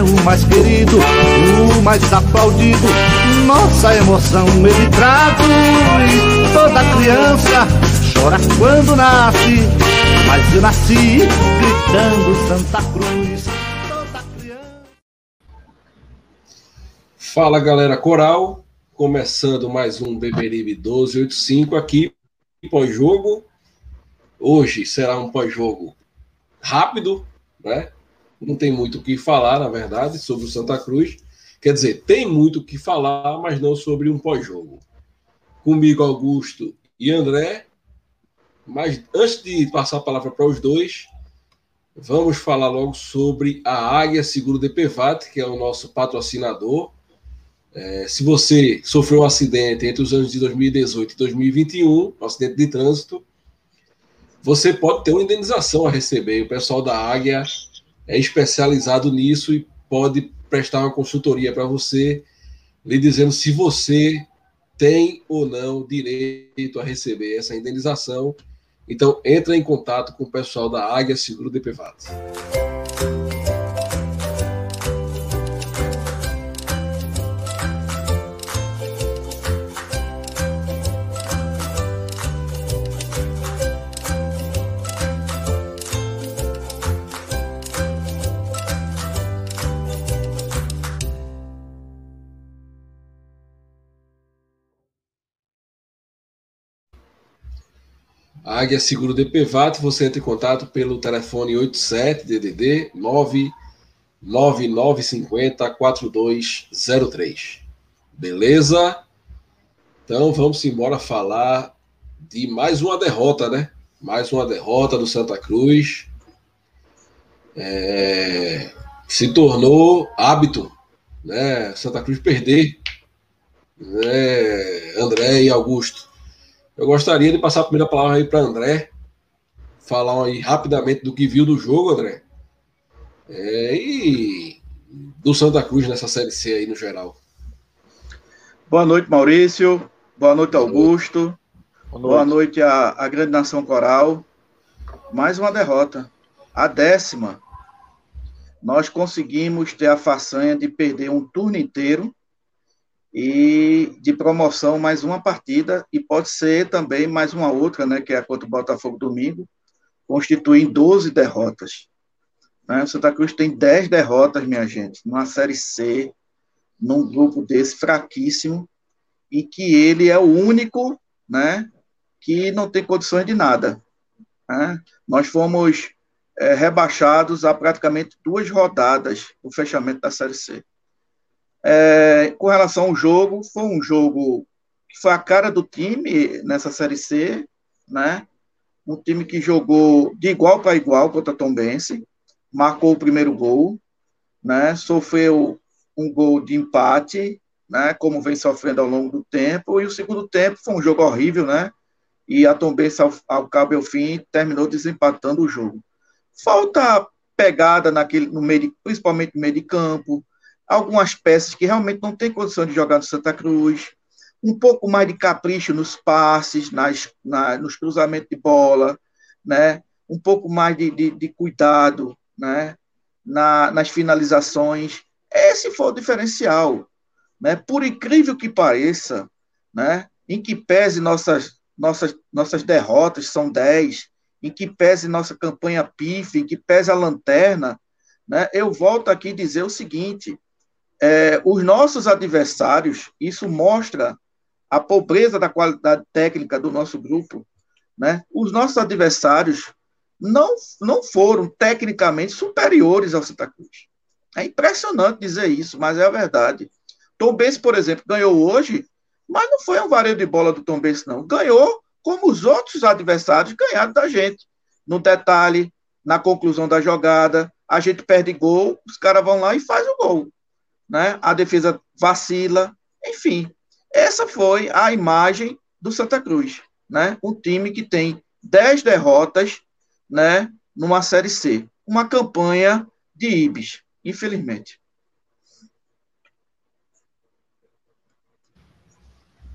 é o mais querido, o mais aplaudido. Nossa emoção ele traduz. Toda criança chora quando nasce, mas eu nasci gritando Santa Cruz. Toda criança. Fala galera coral, começando mais um Beberibe 1285 aqui, pós-jogo. Hoje será um pós-jogo rápido, né? Não tem muito o que falar, na verdade, sobre o Santa Cruz. Quer dizer, tem muito o que falar, mas não sobre um pós-jogo. Comigo, Augusto e André. Mas antes de passar a palavra para os dois, vamos falar logo sobre a Águia Seguro DPVAT, que é o nosso patrocinador. É, se você sofreu um acidente entre os anos de 2018 e 2021, um acidente de trânsito, você pode ter uma indenização a receber. O pessoal da Águia é especializado nisso e pode prestar uma consultoria para você, lhe dizendo se você tem ou não direito a receber essa indenização. Então, entre em contato com o pessoal da Águia Seguro Águia Seguro DPVAT, você entra em contato pelo telefone 87 DDD 99950 4203. Beleza? Então vamos embora falar de mais uma derrota, né? Mais uma derrota do Santa Cruz. É... se tornou hábito, né? Santa Cruz perder, né? André e Augusto. Eu gostaria de passar a primeira palavra aí para André, falar aí rapidamente do que viu do jogo, André. É, e do Santa Cruz nessa Série C aí no geral. Boa noite, Maurício. Boa noite, Augusto. Boa noite, Boa noite à, à grande nação coral. Mais uma derrota. A décima. Nós conseguimos ter a façanha de perder um turno inteiro e de promoção mais uma partida e pode ser também mais uma outra, né, que é contra o Botafogo domingo, constituem 12 derrotas. Né? O Santa Cruz tem 10 derrotas, minha gente, numa Série C, num grupo desse fraquíssimo, e que ele é o único né, que não tem condições de nada. Né? Nós fomos é, rebaixados a praticamente duas rodadas do fechamento da Série C. É, com relação ao jogo, foi um jogo que foi a cara do time nessa Série C, né? Um time que jogou de igual para igual contra Tombense, marcou o primeiro gol, né? Sofreu um gol de empate, né? Como vem sofrendo ao longo do tempo, e o segundo tempo foi um jogo horrível, né? E a Tombense, ao, ao cabo e ao fim, terminou desempatando o jogo. Falta pegada naquele, no meio de, principalmente no meio de campo, algumas peças que realmente não têm condição de jogar no Santa Cruz, um pouco mais de capricho nos passes, nas, na, nos cruzamentos de bola, né? um pouco mais de, de, de cuidado né? Na, nas finalizações. Esse foi o diferencial. Né? Por incrível que pareça, né? em que pese nossas, nossas, nossas derrotas são 10, em que pese nossa campanha PIF, em que pese a lanterna, né, eu volto aqui dizer o seguinte: é, os nossos adversários, isso mostra a pobreza da qualidade técnica do nosso grupo, né? Os nossos adversários não, não foram tecnicamente superiores ao Santa Cruz. É impressionante dizer isso, mas é a verdade. Tom Benz, por exemplo, ganhou hoje, mas não foi um vareio de bola do Tom Benz, não. Ganhou como os outros adversários ganharam da gente. No detalhe, na conclusão da jogada, a gente perde gol, os caras vão lá e faz o gol. Né? A defesa vacila, enfim. Essa foi a imagem do Santa Cruz. Né? Um time que tem 10 derrotas né, numa Série C. Uma campanha de Ibis, infelizmente.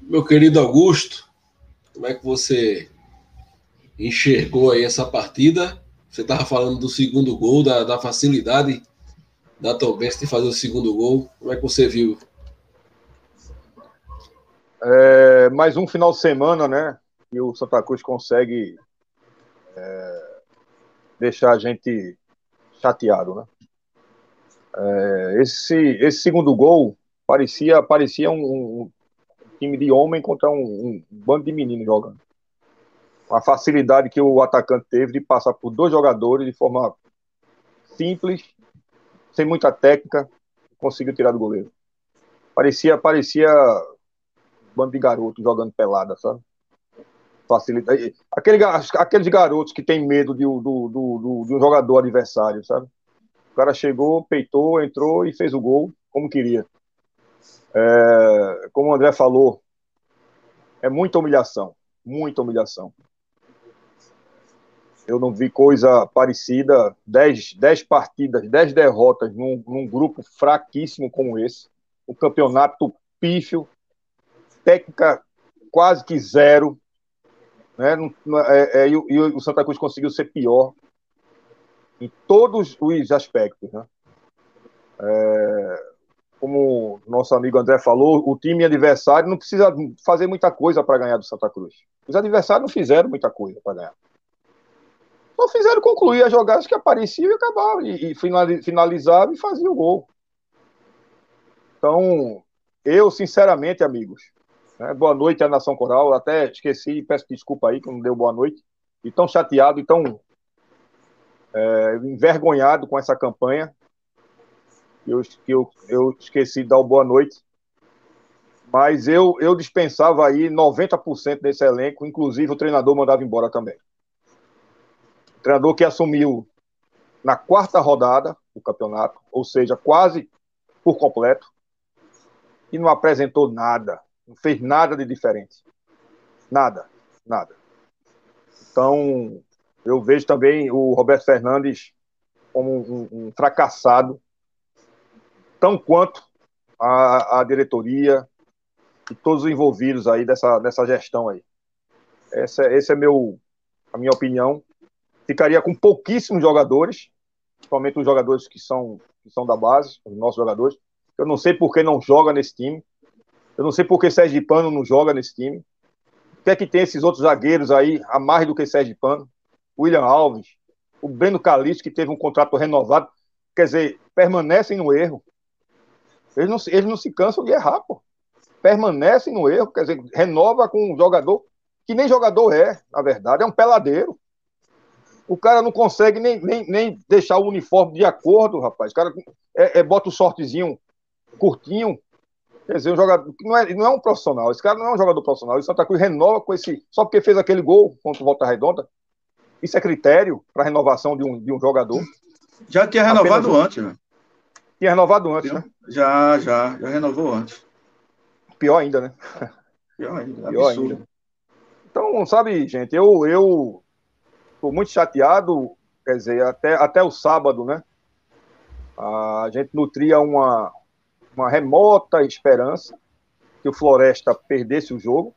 Meu querido Augusto, como é que você enxergou aí essa partida? Você estava falando do segundo gol, da, da facilidade da Tombense de fazer o segundo gol. Como é que você viu? É, mais um final de semana, né? E o Santa Cruz consegue é, deixar a gente chateado, né? É, esse, esse segundo gol parecia, parecia um, um time de homem contra um, um, bando de meninos jogando. A facilidade que o atacante teve de passar por dois jogadores de forma simples, sem muita técnica, conseguiu tirar do goleiro. Parecia, parecia bando de garotos jogando pelada, sabe? facilita. Aquele, aqueles garotos que tem medo de, do, do, do, de um jogador adversário, sabe? O cara chegou, peitou, entrou e fez o gol como queria. É, como o André falou, é muita humilhação, muita humilhação. Eu não vi coisa parecida. Dez, dez partidas, dez derrotas num, num grupo fraquíssimo como esse. O campeonato pífio, técnica quase que zero né? É, é, e, e, o Santa Cruz conseguiu ser pior em todos os aspectos. Né? É, como nosso amigo André falou, o time adversário não precisa fazer muita coisa para ganhar do Santa Cruz. Os adversários não fizeram muita coisa para ganhar. Só fizeram concluir as jogadas que apareciam e acabaram, e, e finalizaram e faziam o gol. Então, eu, sinceramente, amigos, né? Boa noite à Nação Coral. Até esqueci, peço desculpa aí que não deu boa noite. E tão chateado e tão é, envergonhado com essa campanha. Eu, eu, eu esqueci de dar boa noite. Mas eu, eu dispensava aí 90% desse elenco, inclusive o treinador mandava embora também. Treinador que assumiu na quarta rodada do campeonato, ou seja, quase por completo, e não apresentou nada, não fez nada de diferente. Nada, nada. Então, eu vejo também o Roberto Fernandes como um, um fracassado, tão quanto a, a, diretoria e todos os envolvidos aí dessa, dessa gestão aí. Essa, essa é meu, a minha opinião. Ficaria com pouquíssimos jogadores, principalmente os jogadores que são, que são da base, os nossos jogadores. Eu não sei por que não joga nesse time. Eu não sei por que Sérgio Pano não joga nesse time. O que é que tem esses outros zagueiros aí, a mais do que Sérgio Pano? William Alves, o Breno Calixto, que teve um contrato renovado. Quer dizer, permanecem no erro. Eles não, eles não se cansam de errar, pô. Permanecem no erro, quer dizer, renova com um jogador que nem jogador é, na verdade, é um peladeiro. O cara não consegue nem, nem, nem deixar o uniforme de acordo, rapaz. O cara é, é, bota o sortezinho curtinho, Quer dizer, um jogador não é, não é um profissional. Esse cara não é um jogador profissional. O Santa Cruz renova com esse. Só porque fez aquele gol contra o Volta Redonda. Isso é critério para renovação de um, de um jogador. Já tinha renovado Apenas... antes, né? Tinha renovado antes, né? Já, já, já renovou antes. Pior ainda, né? Pior ainda. Pior ainda. Então, sabe, gente, eu eu tô muito chateado, quer dizer, até, até o sábado, né? A gente nutria uma, uma remota esperança que o Floresta perdesse o jogo.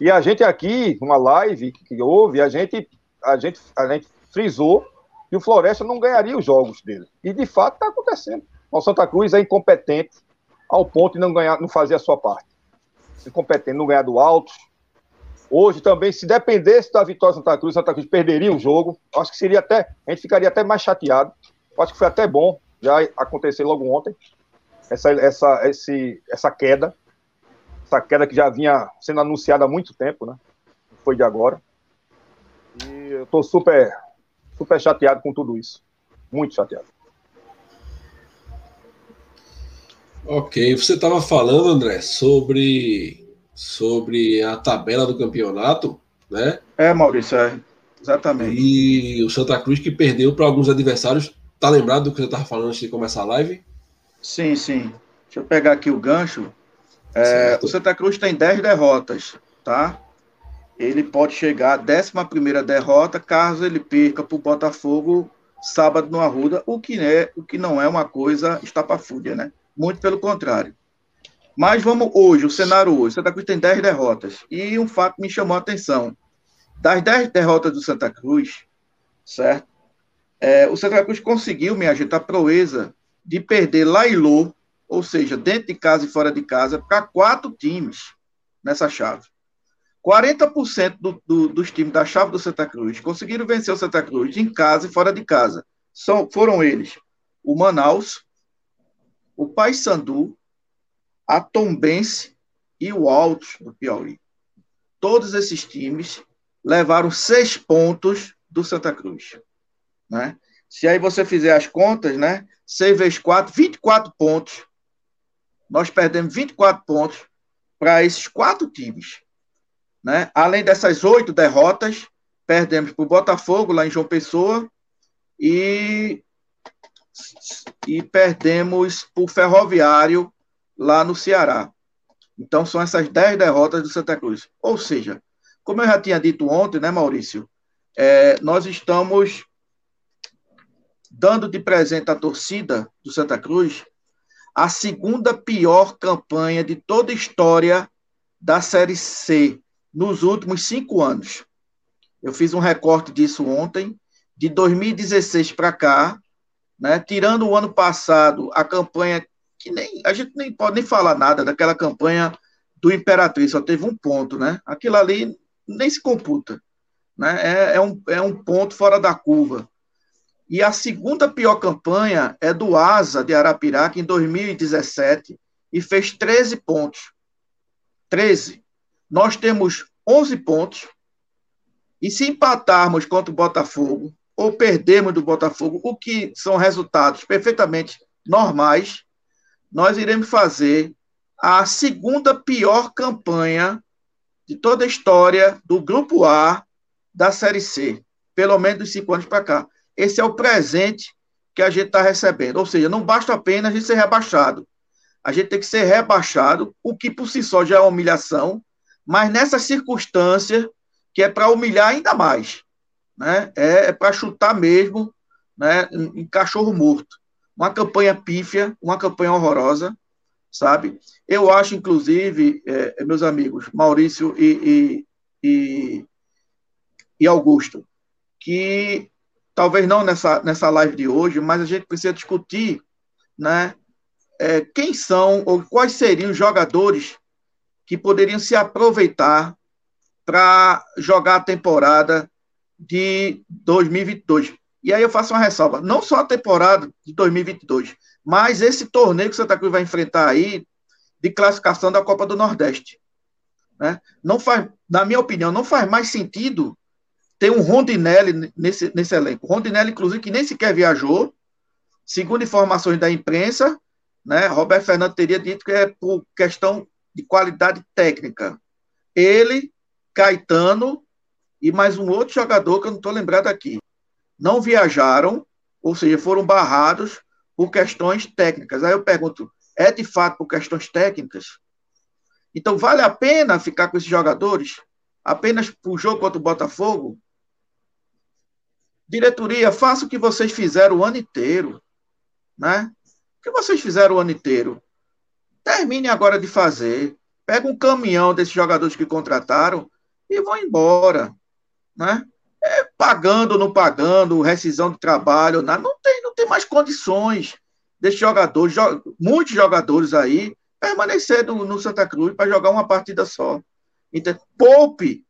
E a gente aqui, uma live que houve, a gente, a gente, a gente frisou que o Floresta não ganharia os jogos dele. E de fato está acontecendo. O Santa Cruz é incompetente ao ponto de não ganhar, não fazer a sua parte. Incompetente, não ganhar do Altos, Hoje também, se dependesse da vitória do Santa Cruz, Santa Cruz perderia o jogo. Acho que seria até. A gente ficaria até mais chateado. Acho que foi até bom já acontecer logo ontem. Essa, essa, esse, essa queda. Essa queda que já vinha sendo anunciada há muito tempo, né? Foi de agora. E eu tô super, super chateado com tudo isso. Muito chateado. Ok, você estava falando, André, sobre sobre a tabela do campeonato, né? É, Maurício, é. Exatamente. E o Santa Cruz que perdeu para alguns adversários. Tá lembrado do que você estava falando antes de começar a live? Sim, sim. Deixa eu pegar aqui o gancho. É, o Santa Cruz tem 10 derrotas, tá? Ele pode chegar à 11 derrota caso ele perca para o Botafogo sábado no Arruda, o que, é, o que não é uma coisa estapafúrdia, né? Muito pelo contrário. Mas vamos hoje, o cenário hoje. Santa Cruz tem 10 derrotas. E um fato me chamou a atenção. Das 10 derrotas do Santa Cruz, certo? É, o Santa Cruz conseguiu, minha gente, a proeza de perder Lailô, ou seja, dentro de casa e fora de casa, para quatro times nessa chave. 40% do, do, dos times da chave do Santa Cruz conseguiram vencer o Santa Cruz em casa e fora de casa. São, foram eles o Manaus, o Paysandu, a Tombense e o Altos do Piauí. Todos esses times levaram seis pontos do Santa Cruz. Né? Se aí você fizer as contas, né? 6 vezes 4, 24 pontos. Nós perdemos 24 pontos para esses quatro times. Né? Além dessas oito derrotas, perdemos para o Botafogo, lá em João Pessoa, e, e perdemos para o Ferroviário, lá no Ceará. Então, são essas 10 derrotas do Santa Cruz. Ou seja, como eu já tinha dito ontem, né, Maurício? É, nós estamos dando de presente à torcida do Santa Cruz a segunda pior campanha de toda a história da Série C nos últimos cinco anos. Eu fiz um recorte disso ontem, de 2016 para cá, né, tirando o ano passado, a campanha que nem a gente nem pode nem falar nada daquela campanha do Imperatriz, só teve um ponto, né? Aquilo ali nem se computa, né? É, é, um, é um ponto fora da curva. E a segunda pior campanha é do Asa de Arapiraca em 2017 e fez 13 pontos. 13. Nós temos 11 pontos. E se empatarmos contra o Botafogo ou perdermos do Botafogo, o que são resultados perfeitamente normais, nós iremos fazer a segunda pior campanha de toda a história do Grupo A da Série C, pelo menos dos cinco anos para cá. Esse é o presente que a gente está recebendo. Ou seja, não basta apenas a gente ser rebaixado. A gente tem que ser rebaixado, o que por si só já é humilhação, mas nessa circunstância que é para humilhar ainda mais. Né? É, é para chutar mesmo né, em cachorro morto uma campanha pífia, uma campanha horrorosa, sabe? Eu acho, inclusive, é, meus amigos, Maurício e, e, e, e, Augusto, que talvez não nessa, nessa live de hoje, mas a gente precisa discutir, né? É, quem são ou quais seriam os jogadores que poderiam se aproveitar para jogar a temporada de 2022. E aí eu faço uma ressalva, não só a temporada de 2022, mas esse torneio que o Santa Cruz vai enfrentar aí, de classificação da Copa do Nordeste. Né? Não faz, na minha opinião, não faz mais sentido ter um Rondinelli nesse, nesse elenco. Rondinelli, inclusive, que nem sequer viajou, segundo informações da imprensa, né, Roberto Fernando teria dito que é por questão de qualidade técnica. Ele, Caetano e mais um outro jogador que eu não estou lembrado aqui não viajaram, ou seja, foram barrados por questões técnicas. Aí eu pergunto, é de fato por questões técnicas? Então, vale a pena ficar com esses jogadores apenas para o jogo contra o Botafogo? Diretoria, faça o que vocês fizeram o ano inteiro. Né? O que vocês fizeram o ano inteiro? Termine agora de fazer. Pega um caminhão desses jogadores que contrataram e vão embora. Né? É, pagando não pagando, rescisão de trabalho, não tem, não tem mais condições desses jogadores, jo muitos jogadores aí, permanecer no, no Santa Cruz para jogar uma partida só. Então, poupe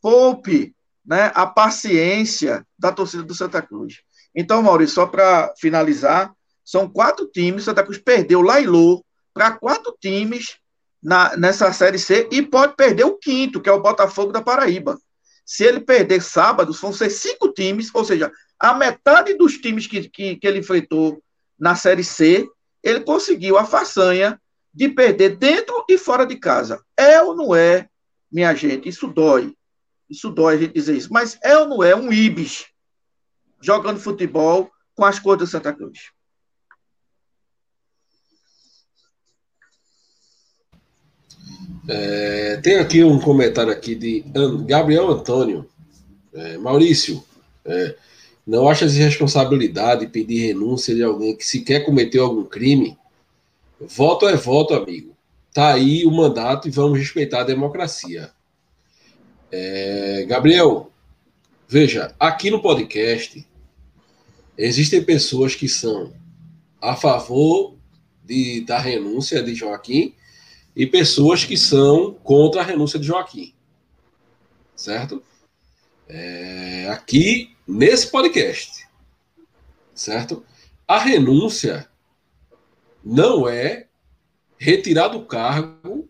poupe né, a paciência da torcida do Santa Cruz. Então, Maurício, só para finalizar, são quatro times, Santa Cruz perdeu Lailô para quatro times na, nessa Série C e pode perder o quinto, que é o Botafogo da Paraíba. Se ele perder sábado, vão ser cinco times, ou seja, a metade dos times que, que, que ele enfrentou na Série C, ele conseguiu a façanha de perder dentro e fora de casa. É ou não é, minha gente? Isso dói. Isso dói a gente dizer isso. Mas é ou não é um Ibis jogando futebol com as cores do Santa Cruz? É, tem aqui um comentário aqui de Gabriel Antônio. É, Maurício, é, não achas irresponsabilidade pedir renúncia de alguém que sequer cometeu algum crime? Voto é voto, amigo. Tá aí o mandato e vamos respeitar a democracia. É, Gabriel, veja, aqui no podcast existem pessoas que são a favor de, da renúncia de Joaquim e pessoas que são contra a renúncia de Joaquim. Certo? É, aqui, nesse podcast. Certo? A renúncia não é retirar do cargo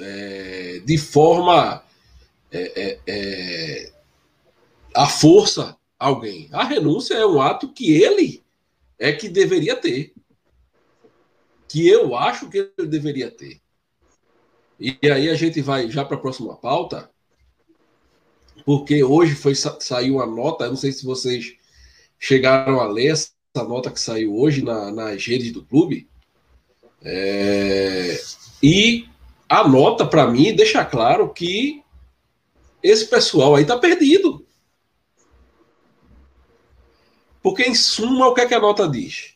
é, de forma é, é, é a força alguém. A renúncia é um ato que ele é que deveria ter que eu acho que ele deveria ter. E aí a gente vai já para a próxima pauta, porque hoje foi saiu uma nota, não sei se vocês chegaram a ler essa nota que saiu hoje na, nas redes do clube. É, e a nota, para mim, deixa claro que esse pessoal aí está perdido. Porque, em suma, o que, é que a nota diz?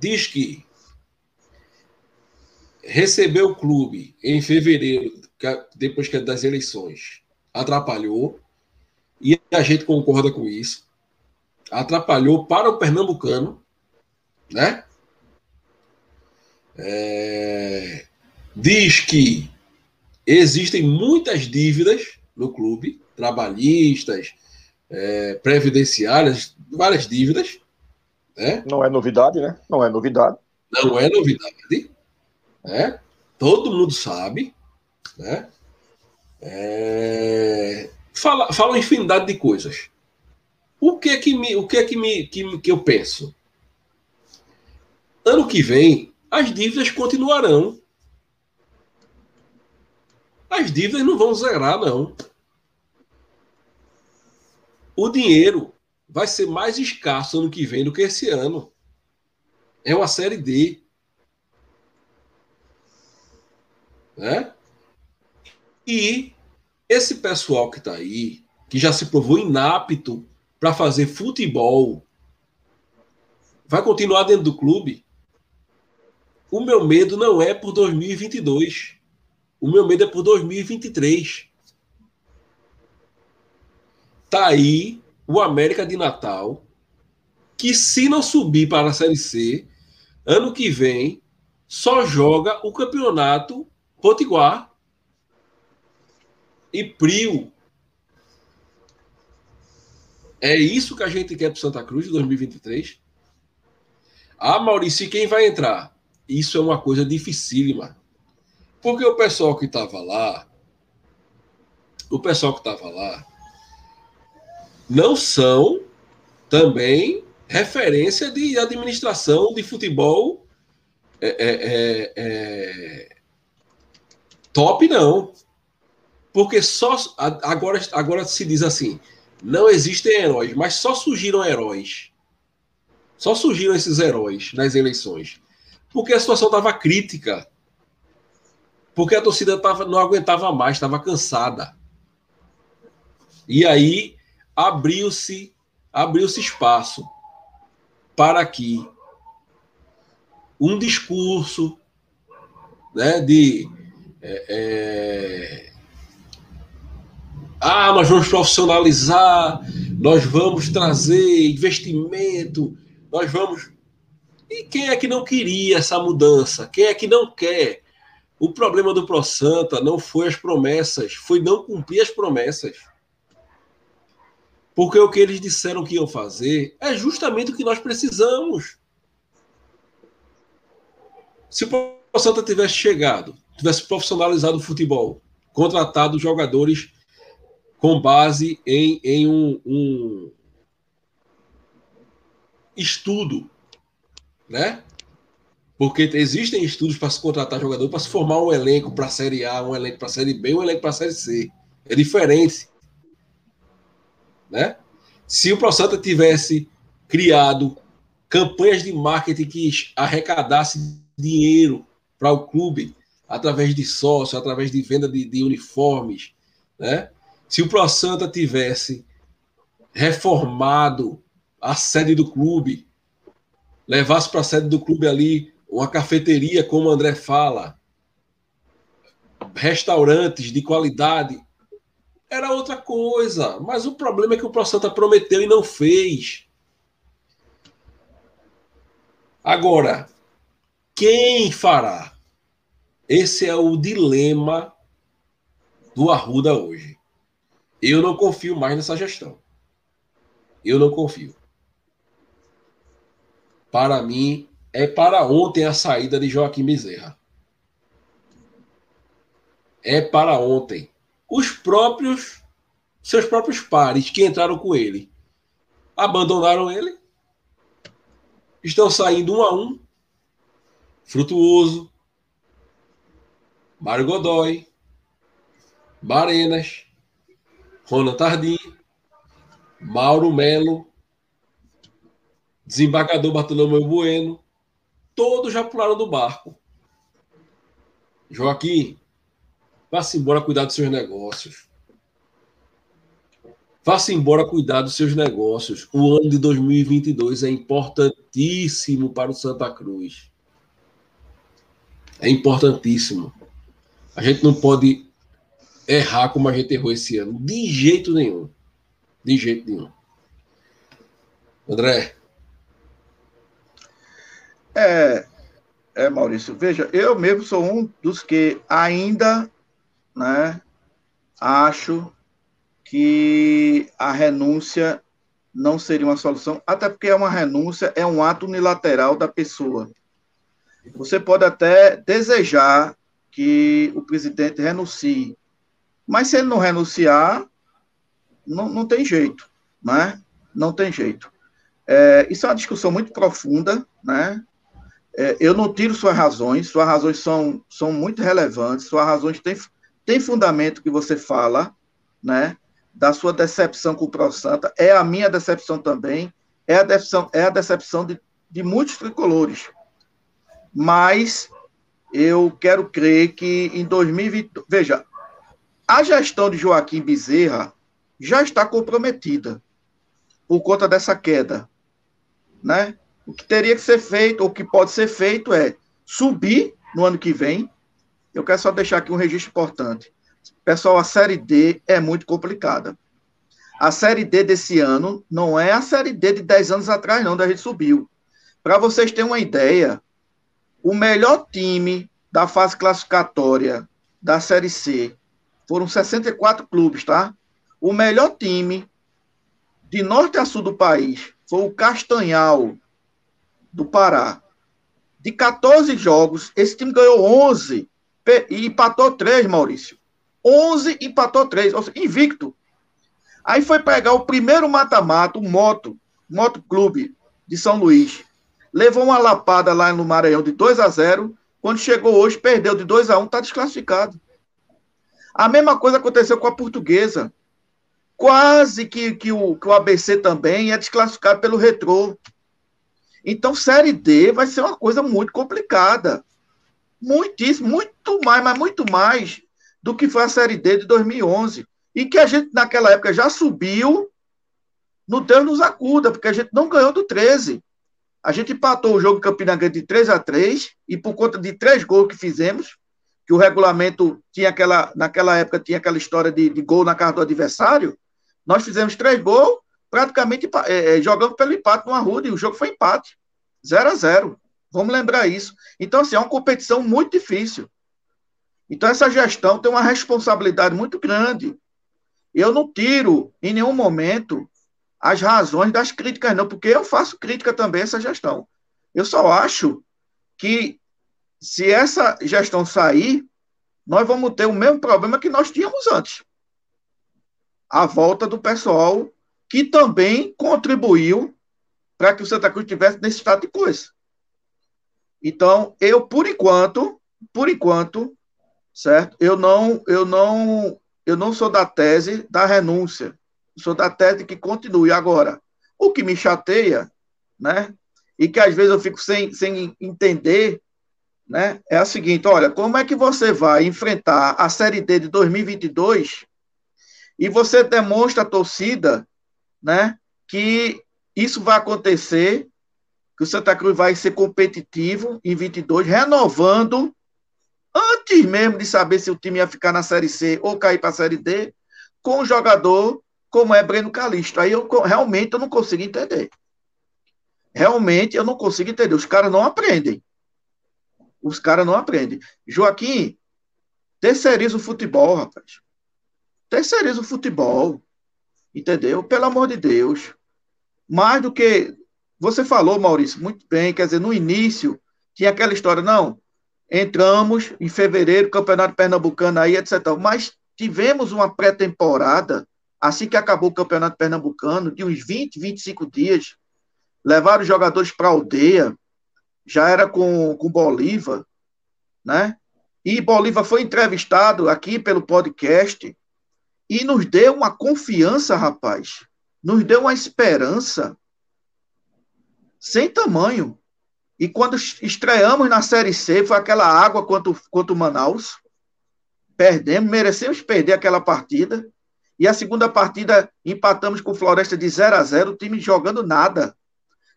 Diz que recebeu o clube em fevereiro, é depois que é das eleições, atrapalhou, e a gente concorda com isso. Atrapalhou para o pernambucano, né? É, diz que existem muitas dívidas no clube, trabalhistas, é, previdenciárias, várias dívidas, né? Não é novidade, né? Não é novidade. Não é novidade. Né? Todo mundo sabe. Né? É... Fala, fala uma infinidade de coisas. O que é que, me, o que, é que, me, que, que eu penso? Ano que vem, as dívidas continuarão. As dívidas não vão zerar, não. O dinheiro vai ser mais escasso ano que vem do que esse ano. É uma série D. Né? E esse pessoal que está aí, que já se provou inapto para fazer futebol, vai continuar dentro do clube? O meu medo não é por 2022. O meu medo é por 2023. Tá aí o América de Natal, que se não subir para a Série C, ano que vem só joga o campeonato Potiguar e Prio. É isso que a gente quer para Santa Cruz de 2023? Ah, Maurício, quem vai entrar? Isso é uma coisa dificílima. Porque o pessoal que estava lá, o pessoal que estava lá, não são também referência de administração de futebol é, é, é, é, top, não. Porque só agora, agora se diz assim: não existem heróis, mas só surgiram heróis. Só surgiram esses heróis nas eleições. Porque a situação estava crítica. Porque a torcida tava, não aguentava mais, estava cansada. E aí abriu-se abriu-se espaço para que um discurso né, de é, é, ah, nós vamos profissionalizar, nós vamos trazer investimento, nós vamos. E quem é que não queria essa mudança? Quem é que não quer O problema do Pro Santa não foi as promessas, foi não cumprir as promessas. Porque o que eles disseram que iam fazer é justamente o que nós precisamos. Se o Pro Santa tivesse chegado, tivesse profissionalizado o futebol, contratado jogadores com base em, em um, um estudo, né? Porque existem estudos para se contratar jogador, para se formar um elenco para a Série A, um elenco para a Série B, um elenco para a Série C. É diferente. Né? Se o ProSanta tivesse criado campanhas de marketing que arrecadasse dinheiro para o clube através de sócio, através de venda de, de uniformes, né? Se o ProSanta tivesse reformado a sede do clube, levasse para a sede do clube ali uma cafeteria, como o André fala, restaurantes de qualidade, era outra coisa. Mas o problema é que o Pro Santa prometeu e não fez. Agora, quem fará? Esse é o dilema do Arruda hoje. Eu não confio mais nessa gestão. Eu não confio. Para mim, é para ontem a saída de Joaquim Bezerra. É para ontem. Os próprios, seus próprios pares que entraram com ele, abandonaram ele. Estão saindo um a um. Frutuoso, Mário Godoy, Barenas, Ronan Tardim, Mauro Melo, desembargador Bartolomeu Bueno, todos já pularam do barco. Joaquim, vá-se embora cuidar dos seus negócios. Vá-se embora cuidar dos seus negócios. O ano de 2022 é importantíssimo para o Santa Cruz. É importantíssimo. A gente não pode errar como a gente errou esse ano. De jeito nenhum. De jeito nenhum. André, é, é, Maurício, veja, eu mesmo sou um dos que ainda, né, acho que a renúncia não seria uma solução, até porque é uma renúncia, é um ato unilateral da pessoa. Você pode até desejar que o presidente renuncie, mas se ele não renunciar, não, não tem jeito, né? Não tem jeito. É, isso é uma discussão muito profunda, né? É, eu não tiro suas razões, suas razões são, são muito relevantes, suas razões têm, têm fundamento que você fala, né? Da sua decepção com o Pro Santa, é a minha decepção também, é a decepção, é a decepção de, de muitos tricolores. Mas eu quero crer que em 2020. Veja, a gestão de Joaquim Bezerra já está comprometida por conta dessa queda, né? O que teria que ser feito, ou que pode ser feito, é subir no ano que vem. Eu quero só deixar aqui um registro importante. Pessoal, a Série D é muito complicada. A Série D desse ano não é a Série D de 10 anos atrás, não, da gente subiu. Para vocês terem uma ideia, o melhor time da fase classificatória da Série C foram 64 clubes, tá? O melhor time de norte a sul do país foi o Castanhal, do Pará. De 14 jogos, esse time ganhou 11 e empatou 3, Maurício. 11 empatou 3, ou seja, invicto. Aí foi pegar o primeiro mata-mata, o Moto, Moto Clube de São Luís. Levou uma lapada lá no Maranhão de 2 a 0 Quando chegou hoje, perdeu de 2 a 1 está desclassificado. A mesma coisa aconteceu com a portuguesa. Quase que, que, o, que o ABC também é desclassificado pelo retrô. Então, Série D vai ser uma coisa muito complicada. Muitíssimo, muito mais, mas muito mais do que foi a Série D de 2011. E que a gente, naquela época, já subiu no Deus nos acuda, porque a gente não ganhou do 13. A gente empatou o jogo em Campina Grande de 3 a 3 e por conta de três gols que fizemos, que o regulamento tinha aquela, naquela época tinha aquela história de, de gol na casa do adversário, nós fizemos três gols praticamente é, é, jogando pelo empate no Arruda, e o jogo foi empate. 0 a 0 Vamos lembrar isso. Então, assim, é uma competição muito difícil. Então, essa gestão tem uma responsabilidade muito grande. Eu não tiro, em nenhum momento, as razões das críticas, não, porque eu faço crítica também a essa gestão. Eu só acho que, se essa gestão sair, nós vamos ter o mesmo problema que nós tínhamos antes. A volta do pessoal que também contribuiu para que o Santa Cruz tivesse nesse estado de coisa. Então, eu, por enquanto, por enquanto, certo? Eu não, eu não, eu não sou da tese da renúncia. Sou da tese que continue. Agora, o que me chateia, né? E que às vezes eu fico sem, sem entender, né? É o seguinte: olha, como é que você vai enfrentar a Série D de 2022 e você demonstra à torcida, né? Que isso vai acontecer, que o Santa Cruz vai ser competitivo em 22, renovando antes mesmo de saber se o time ia ficar na Série C ou cair para a Série D, com um jogador como é Breno Calixto. Aí eu realmente eu não consigo entender. Realmente eu não consigo entender. Os caras não aprendem. Os caras não aprendem. Joaquim, terceiriza o futebol, rapaz. Terceiriza o futebol. Entendeu? Pelo amor de Deus. Mais do que. Você falou, Maurício, muito bem. Quer dizer, no início, tinha aquela história, não entramos em fevereiro, Campeonato Pernambucano aí, etc. Mas tivemos uma pré-temporada, assim que acabou o Campeonato Pernambucano, de uns 20, 25 dias. Levaram os jogadores para a aldeia, já era com, com Bolívar, né? E Bolívar foi entrevistado aqui pelo podcast e nos deu uma confiança, rapaz. Nos deu uma esperança sem tamanho. E quando estreamos na Série C, foi aquela água quanto, quanto Manaus. Perdemos, merecemos perder aquela partida. E a segunda partida empatamos com o Floresta de 0 a 0 o time jogando nada.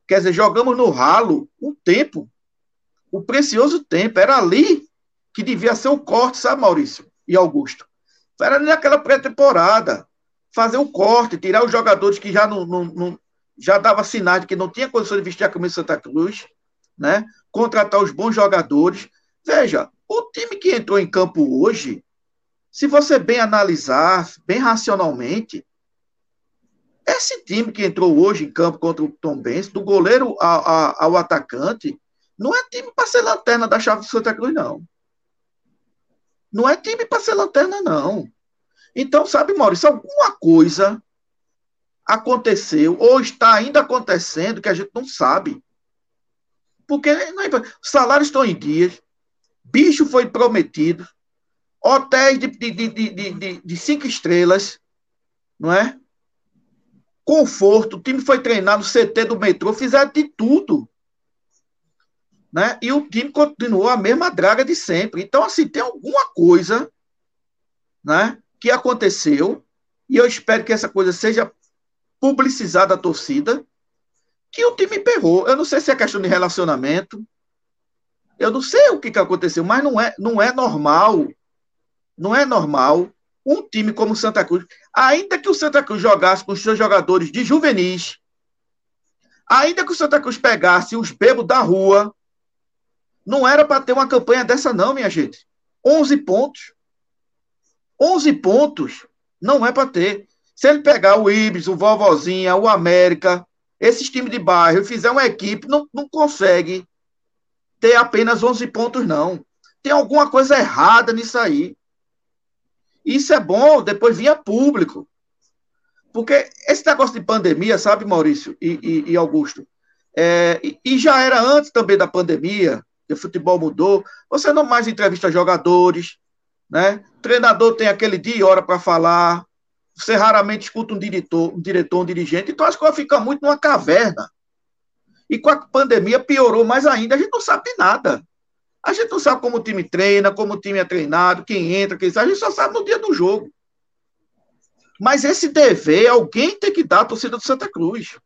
Quer dizer, jogamos no ralo um tempo. O precioso tempo. Era ali que devia ser o corte, sabe, Maurício e Augusto? Era naquela pré-temporada. Fazer o corte, tirar os jogadores que já não, não já dava sinais de que não tinha condição de vestir a camisa Santa Cruz né? Contratar os bons jogadores. Veja, o time que entrou em campo hoje, se você bem analisar, bem racionalmente, esse time que entrou hoje em campo contra o Tom Benz, do goleiro ao, ao, ao atacante, não é time para ser lanterna da chave de Santa Cruz, não. Não é time para ser lanterna, não. Então, sabe, Maurício, alguma coisa aconteceu ou está ainda acontecendo que a gente não sabe. Porque é, salários estão em dias, bicho foi prometido, hotéis de, de, de, de, de cinco estrelas, não é? Conforto, o time foi treinar no CT do metrô, fizeram de tudo. Né? E o time continuou a mesma draga de sempre. Então, assim, tem alguma coisa né, que aconteceu, e eu espero que essa coisa seja publicizada à torcida, que o time pegou. Eu não sei se é questão de relacionamento. Eu não sei o que, que aconteceu, mas não é, não é normal. Não é normal um time como o Santa Cruz, ainda que o Santa Cruz jogasse com os seus jogadores de juvenis, ainda que o Santa Cruz pegasse os bebos da rua, não era para ter uma campanha dessa, não, minha gente. 11 pontos. 11 pontos não é para ter. Se ele pegar o Ibis, o Vovozinha, o América, esses times de bairro fizer uma equipe, não, não consegue ter apenas 11 pontos, não. Tem alguma coisa errada nisso aí. Isso é bom, depois vinha público. Porque esse negócio de pandemia, sabe, Maurício e, e, e Augusto? É, e, e, já era antes também da pandemia, que o futebol mudou. Você não mais entrevista jogadores, né? Treinador tem aquele dia e hora para falar. Você raramente escuta um diretor, um diretor, um dirigente, então as coisas ficam muito numa caverna. E com a pandemia piorou mais ainda, a gente não sabe de nada. A gente não sabe como o time treina, como o time é treinado, quem entra, quem sai, a gente só sabe no dia do jogo. Mas esse dever, alguém tem que dar à torcida do Santa Cruz.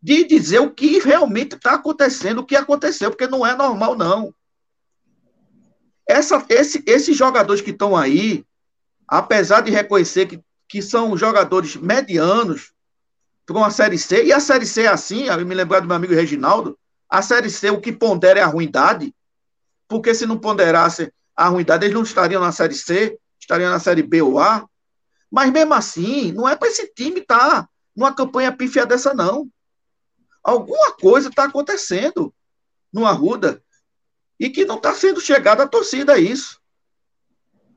De dizer o que realmente está acontecendo, o que aconteceu, porque não é normal, não. Essa, esse, esses jogadores que estão aí, apesar de reconhecer que que são jogadores medianos para uma Série C, e a Série C é assim, eu me lembrar do meu amigo Reginaldo, a Série C, o que pondera é a ruindade, porque se não ponderasse a ruindade, eles não estariam na Série C, estariam na Série B ou A. Mas mesmo assim, não é para esse time estar tá numa campanha pífia dessa, não. Alguma coisa está acontecendo no Arruda e que não está sendo chegada a torcida a isso.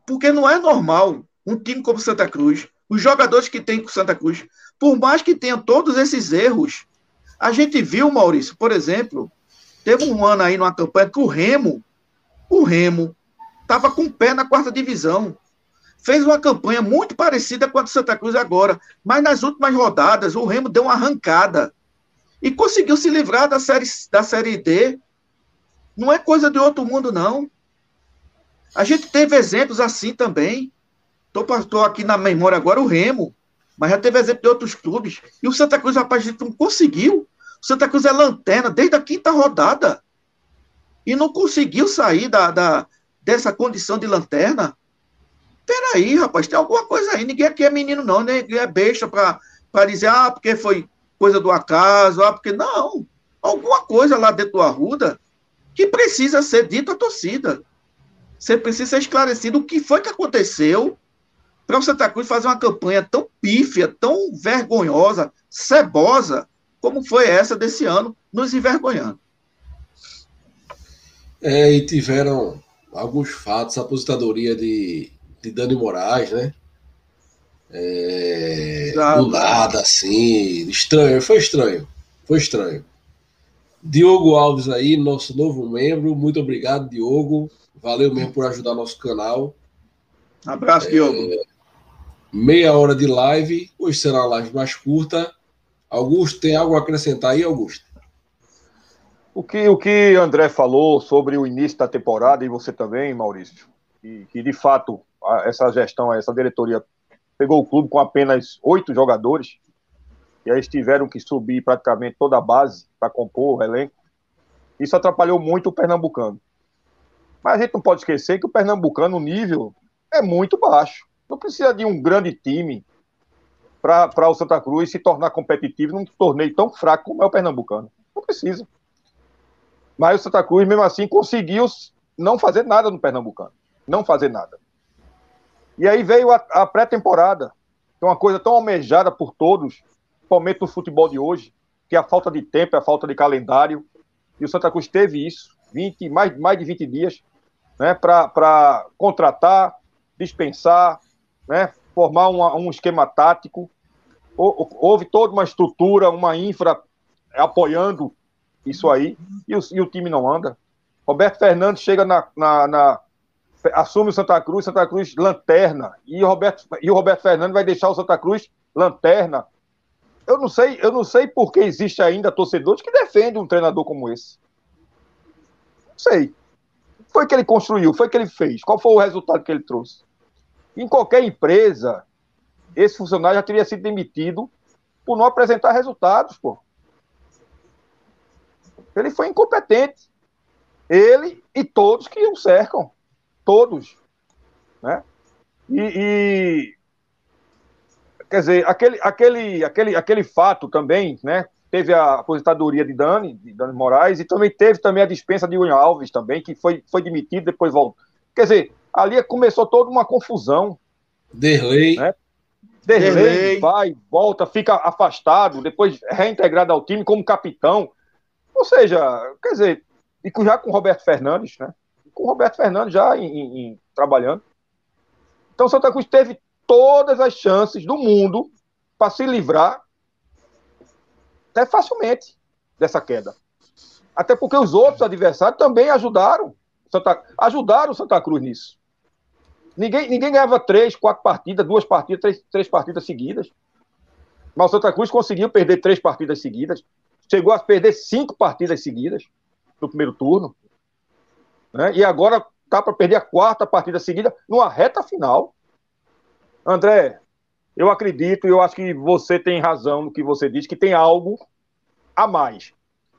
Porque não é normal um time como Santa Cruz, os jogadores que tem com Santa Cruz, por mais que tenham todos esses erros, a gente viu, Maurício, por exemplo, teve um ano aí numa campanha que o Remo, o Remo, estava com o pé na quarta divisão. Fez uma campanha muito parecida com a do Santa Cruz agora, mas nas últimas rodadas o Remo deu uma arrancada e conseguiu se livrar da série, da série D. Não é coisa de outro mundo, não. A gente teve exemplos assim também. Estou aqui na memória agora o Remo, mas já teve exemplo de outros clubes. E o Santa Cruz, rapaz, não conseguiu. O Santa Cruz é lanterna desde a quinta rodada. E não conseguiu sair da, da dessa condição de lanterna. Peraí, rapaz, tem alguma coisa aí. Ninguém aqui é menino, não. Ninguém é besta para dizer, ah, porque foi coisa do acaso, ah, porque. Não. Alguma coisa lá dentro do Arruda que precisa ser dita à torcida. Você precisa ser esclarecido o que foi que aconteceu para o Santa Cruz fazer uma campanha tão pífia, tão vergonhosa, cebosa, como foi essa desse ano, nos envergonhando. É, e tiveram alguns fatos, a aposentadoria de, de Dani Moraes, né? É, do nada, assim, estranho, foi estranho, foi estranho. Diogo Alves aí, nosso novo membro, muito obrigado, Diogo, valeu mesmo por ajudar nosso canal. Abraço, é, Diogo. Meia hora de live, hoje será uma live mais curta. Augusto, tem algo a acrescentar aí, Augusto? O que o que André falou sobre o início da temporada, e você também, Maurício, e que de fato essa gestão, essa diretoria pegou o clube com apenas oito jogadores, e aí eles tiveram que subir praticamente toda a base para compor o elenco. Isso atrapalhou muito o Pernambucano. Mas a gente não pode esquecer que o Pernambucano, o nível é muito baixo. Não precisa de um grande time para o Santa Cruz se tornar competitivo num torneio tão fraco como é o Pernambucano. Não precisa. Mas o Santa Cruz, mesmo assim, conseguiu não fazer nada no Pernambucano. Não fazer nada. E aí veio a, a pré-temporada, que é uma coisa tão almejada por todos, principalmente no futebol de hoje, que é a falta de tempo, é a falta de calendário. E o Santa Cruz teve isso, 20, mais, mais de 20 dias, né, para contratar, dispensar, né, formar um esquema tático. Houve toda uma estrutura, uma infra apoiando isso aí, e o, e o time não anda. Roberto Fernandes chega na, na, na, assume o Santa Cruz, Santa Cruz lanterna, e o Roberto, e o Roberto Fernandes vai deixar o Santa Cruz lanterna. Eu não sei, eu não sei por que existe ainda torcedores que defendem um treinador como esse. Não sei. Foi que ele construiu, foi que ele fez. Qual foi o resultado que ele trouxe? Em qualquer empresa, esse funcionário já teria sido demitido por não apresentar resultados, pô. Ele foi incompetente. Ele e todos que o cercam. Todos. Né? E, e, quer dizer, aquele, aquele, aquele, aquele fato também, né? Teve a aposentadoria de Dani, de Dani Moraes, e também teve também a dispensa de William Alves também, que foi, foi demitido, depois voltou. Quer dizer, ali começou toda uma confusão. Derlei. Né? Derlei, Derlei vai, volta, fica afastado, depois reintegrado ao time como capitão. Ou seja, quer dizer, e já com o Roberto Fernandes, né? Com o Roberto Fernandes já em, em, trabalhando. Então Santa Cruz teve todas as chances do mundo para se livrar até facilmente dessa queda. Até porque os outros adversários também ajudaram Santa, ajudaram o Santa Cruz nisso. Ninguém, ninguém ganhava três, quatro partidas, duas partidas, três, três partidas seguidas. Mas o Santa Cruz conseguiu perder três partidas seguidas. Chegou a perder cinco partidas seguidas no primeiro turno. Né? E agora está para perder a quarta partida seguida numa reta final. André, eu acredito e eu acho que você tem razão no que você diz, que tem algo a mais.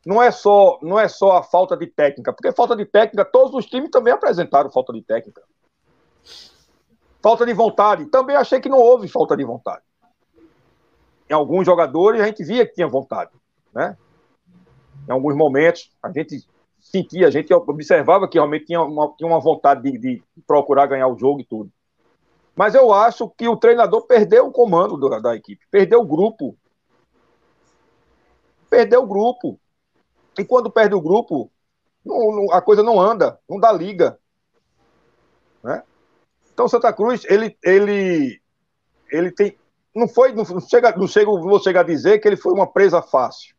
Não é só, não é só a falta de técnica, porque falta de técnica, todos os times também apresentaram falta de técnica. Falta de vontade, também achei que não houve falta de vontade. Em alguns jogadores a gente via que tinha vontade, né? Em alguns momentos a gente sentia, a gente observava que realmente tinha uma, tinha uma vontade de, de procurar ganhar o jogo e tudo. Mas eu acho que o treinador perdeu o comando da, da equipe, perdeu o grupo. Perdeu o grupo. E quando perde o grupo, não, não, a coisa não anda, não dá liga. Né? Então Santa Cruz, ele, ele, ele tem. Não foi. Não, chega, não, chega, vou chegar a dizer que ele foi uma presa fácil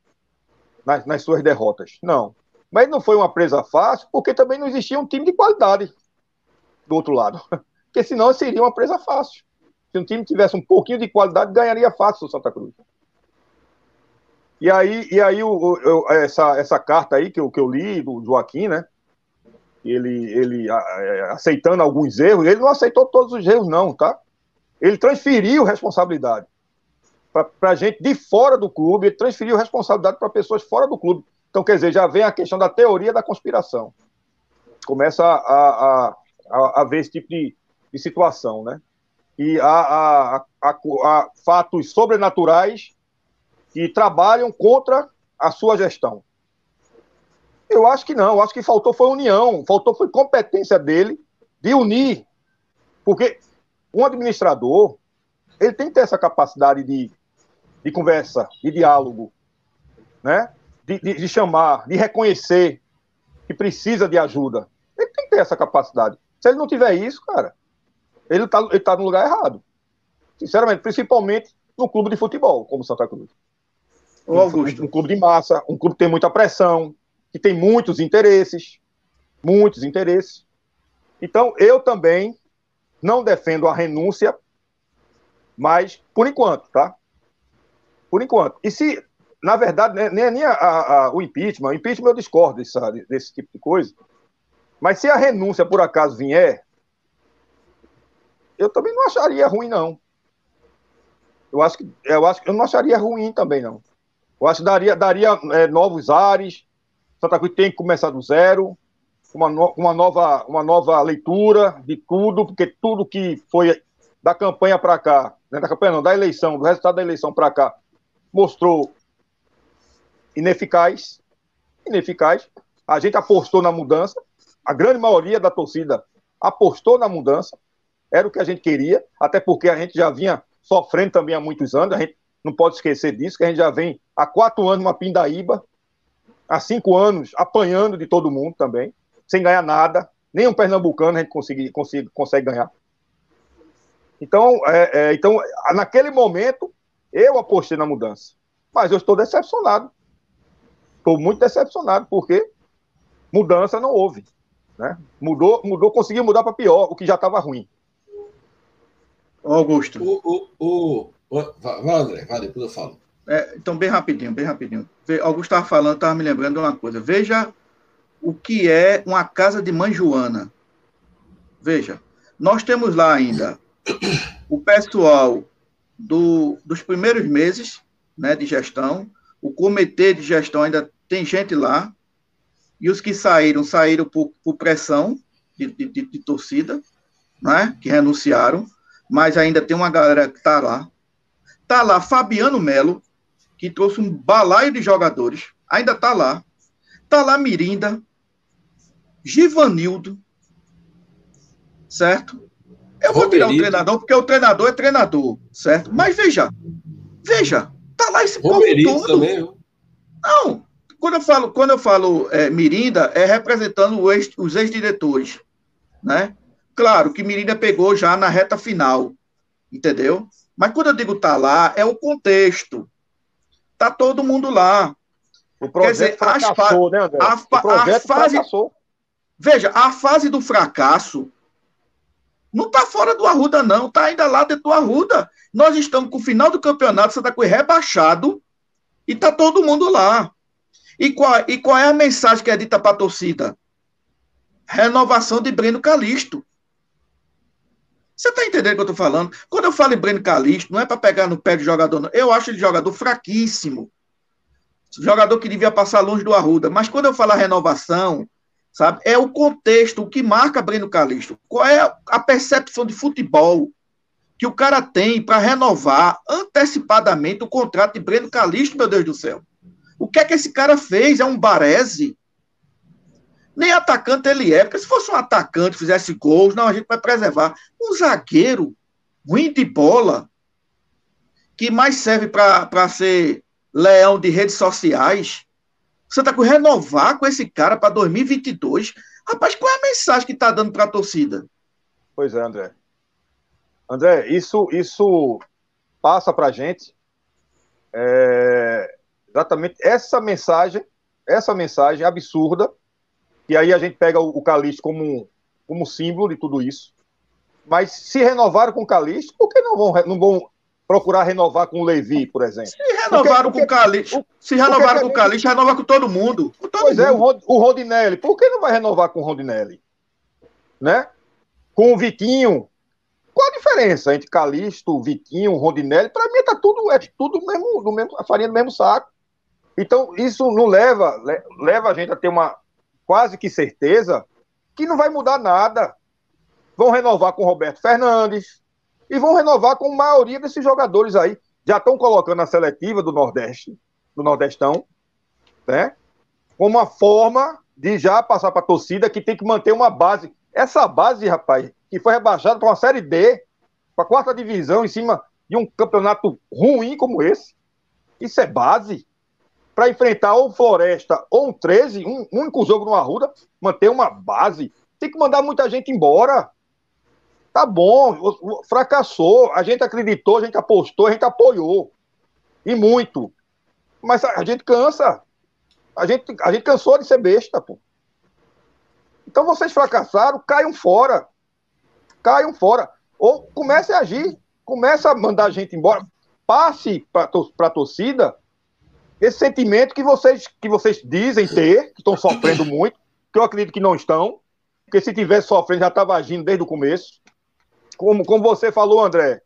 nas, nas suas derrotas. Não. Mas não foi uma presa fácil, porque também não existia um time de qualidade do outro lado. Porque senão seria uma presa fácil. Se um time tivesse um pouquinho de qualidade, ganharia fácil o Santa Cruz. E aí, e aí o, essa, essa carta aí que eu, que eu li do Joaquim, né? Ele, ele a, aceitando alguns erros, ele não aceitou todos os erros, não, tá? Ele transferiu responsabilidade para gente de fora do clube, ele transferiu responsabilidade para pessoas fora do clube. Então, quer dizer, já vem a questão da teoria da conspiração. Começa a, a, a, a ver esse tipo de, de situação, né? E há fatos sobrenaturais que trabalham contra a sua gestão. Eu acho que não, eu acho que faltou foi união, faltou foi competência dele de unir, porque um administrador ele tem que ter essa capacidade de, de conversa, de diálogo, né? De, de, de, chamar, de reconhecer que precisa de ajuda. Ele tem que ter essa capacidade. Se ele não tiver isso, cara, ele está ele tá no lugar errado. Sinceramente, principalmente no clube de futebol, como Santa Cruz. O Augusto. Um, um clube de massa, um clube que tem muita pressão, que tem muitos interesses, muitos interesses. Então, eu também não defendo a renúncia, mas por enquanto, tá? Por enquanto. E se, na verdade, né, nem, nem a, a, a, o impeachment, o impeachment eu discordo desse, desse tipo de coisa, mas se a renúncia por acaso vier, eu também não acharia ruim, não. Eu acho que eu acho eu não acharia ruim também, não. Eu acho que daria, daria é, novos ares. Santa Cruz tem que começar do zero, uma, no, uma, nova, uma nova leitura de tudo, porque tudo que foi da campanha para cá, né, da campanha não, da eleição, do resultado da eleição para cá, mostrou ineficaz, ineficaz. A gente apostou na mudança, a grande maioria da torcida apostou na mudança, era o que a gente queria, até porque a gente já vinha sofrendo também há muitos anos, a gente não pode esquecer disso, que a gente já vem há quatro anos uma pindaíba, há cinco anos apanhando de todo mundo também, sem ganhar nada, nem um pernambucano a gente consegue, consegue, consegue ganhar. Então, é, é, então, naquele momento, eu apostei na mudança. Mas eu estou decepcionado. Estou muito decepcionado, porque mudança não houve. Né? Mudou, mudou, conseguiu mudar para pior, o que já estava ruim. Augusto. O, o, o, vai, André, vai, depois eu falo. É, então, bem rapidinho, bem rapidinho. Augusto estava falando, estava me lembrando de uma coisa. Veja o que é uma casa de mãe Joana. Veja, nós temos lá ainda o pessoal do, dos primeiros meses né, de gestão, o comitê de gestão ainda tem gente lá, e os que saíram, saíram por, por pressão de, de, de, torcida, né, que renunciaram, mas ainda tem uma galera que está lá. Está lá Fabiano Melo, que trouxe um balaio de jogadores, ainda está lá. Está lá Mirinda, Givanildo, certo? Eu vou tirar o treinador, porque o treinador é treinador, certo? Mas veja, veja, tá lá esse povo todo. Também. Não, quando eu falo, quando eu falo é, Mirinda, é representando ex, os ex-diretores, né? Claro que Mirinda pegou já na reta final, entendeu? Mas quando eu digo tá lá, é o contexto. Tá todo mundo lá. O projeto Quer dizer, fracassou, né, André? A, o projeto a fase, fracassou. Veja, a fase do fracasso não está fora do Arruda, não. Está ainda lá dentro do Arruda. Nós estamos com o final do campeonato, Santa Cruz rebaixado e está todo mundo lá. E qual, e qual é a mensagem que é dita para a torcida? Renovação de Breno Calixto. Você está entendendo o que eu estou falando? Quando eu falo em Breno Calixto, não é para pegar no pé de jogador, não. Eu acho ele jogador fraquíssimo. Jogador que devia passar longe do Arruda. Mas quando eu falo renovação, sabe, é o contexto, o que marca Breno Calixto. Qual é a percepção de futebol que o cara tem para renovar antecipadamente o contrato de Breno Calixto, meu Deus do céu? O que é que esse cara fez? É um barese? Nem atacante ele é, porque se fosse um atacante, fizesse gols, não, a gente vai preservar. Um zagueiro ruim de bola, que mais serve para ser leão de redes sociais. Santa Cruz renovar com esse cara para 2022. Rapaz, qual é a mensagem que está dando para a torcida? Pois é, André. André, isso, isso passa para a gente é, exatamente essa mensagem, essa mensagem absurda, e aí a gente pega o, o Calixto como, como símbolo de tudo isso. Mas se renovaram com o Calixto, por que não vão, não vão procurar renovar com o Levi, por exemplo? Se renovaram porque, com o Calixto, se renovaram com o Calixto, renova com todo mundo. Com todo pois mundo. é, o, o Rodinelli, por que não vai renovar com o Rodinelli? Né? Com o Vitinho, qual a diferença entre Calixto, Vitinho, Rodinelli? Para mim tá tudo é tudo mesmo, do mesmo, a farinha do mesmo saco. Então isso não leva leva a gente a ter uma quase que certeza que não vai mudar nada. Vão renovar com Roberto Fernandes e vão renovar com a maioria desses jogadores aí. Já estão colocando a seletiva do Nordeste, do Nordestão, né? Como uma forma de já passar para a torcida que tem que manter uma base. Essa base, rapaz, que foi rebaixado para uma Série D, para a quarta divisão, em cima de um campeonato ruim como esse. Isso é base para enfrentar ou Floresta ou um 13, um, único jogo no Arruda, manter uma base. Tem que mandar muita gente embora. Tá bom, fracassou. A gente acreditou, a gente apostou, a gente apoiou. E muito. Mas a gente cansa. A gente, a gente cansou de ser besta, pô. Então vocês fracassaram, caiam fora caiam fora. Ou comece a agir, comece a mandar a gente embora. Passe para a torcida esse sentimento que vocês, que vocês dizem ter, que estão sofrendo muito, que eu acredito que não estão, porque se tivesse sofrendo já estava agindo desde o começo. Como, como você falou, André,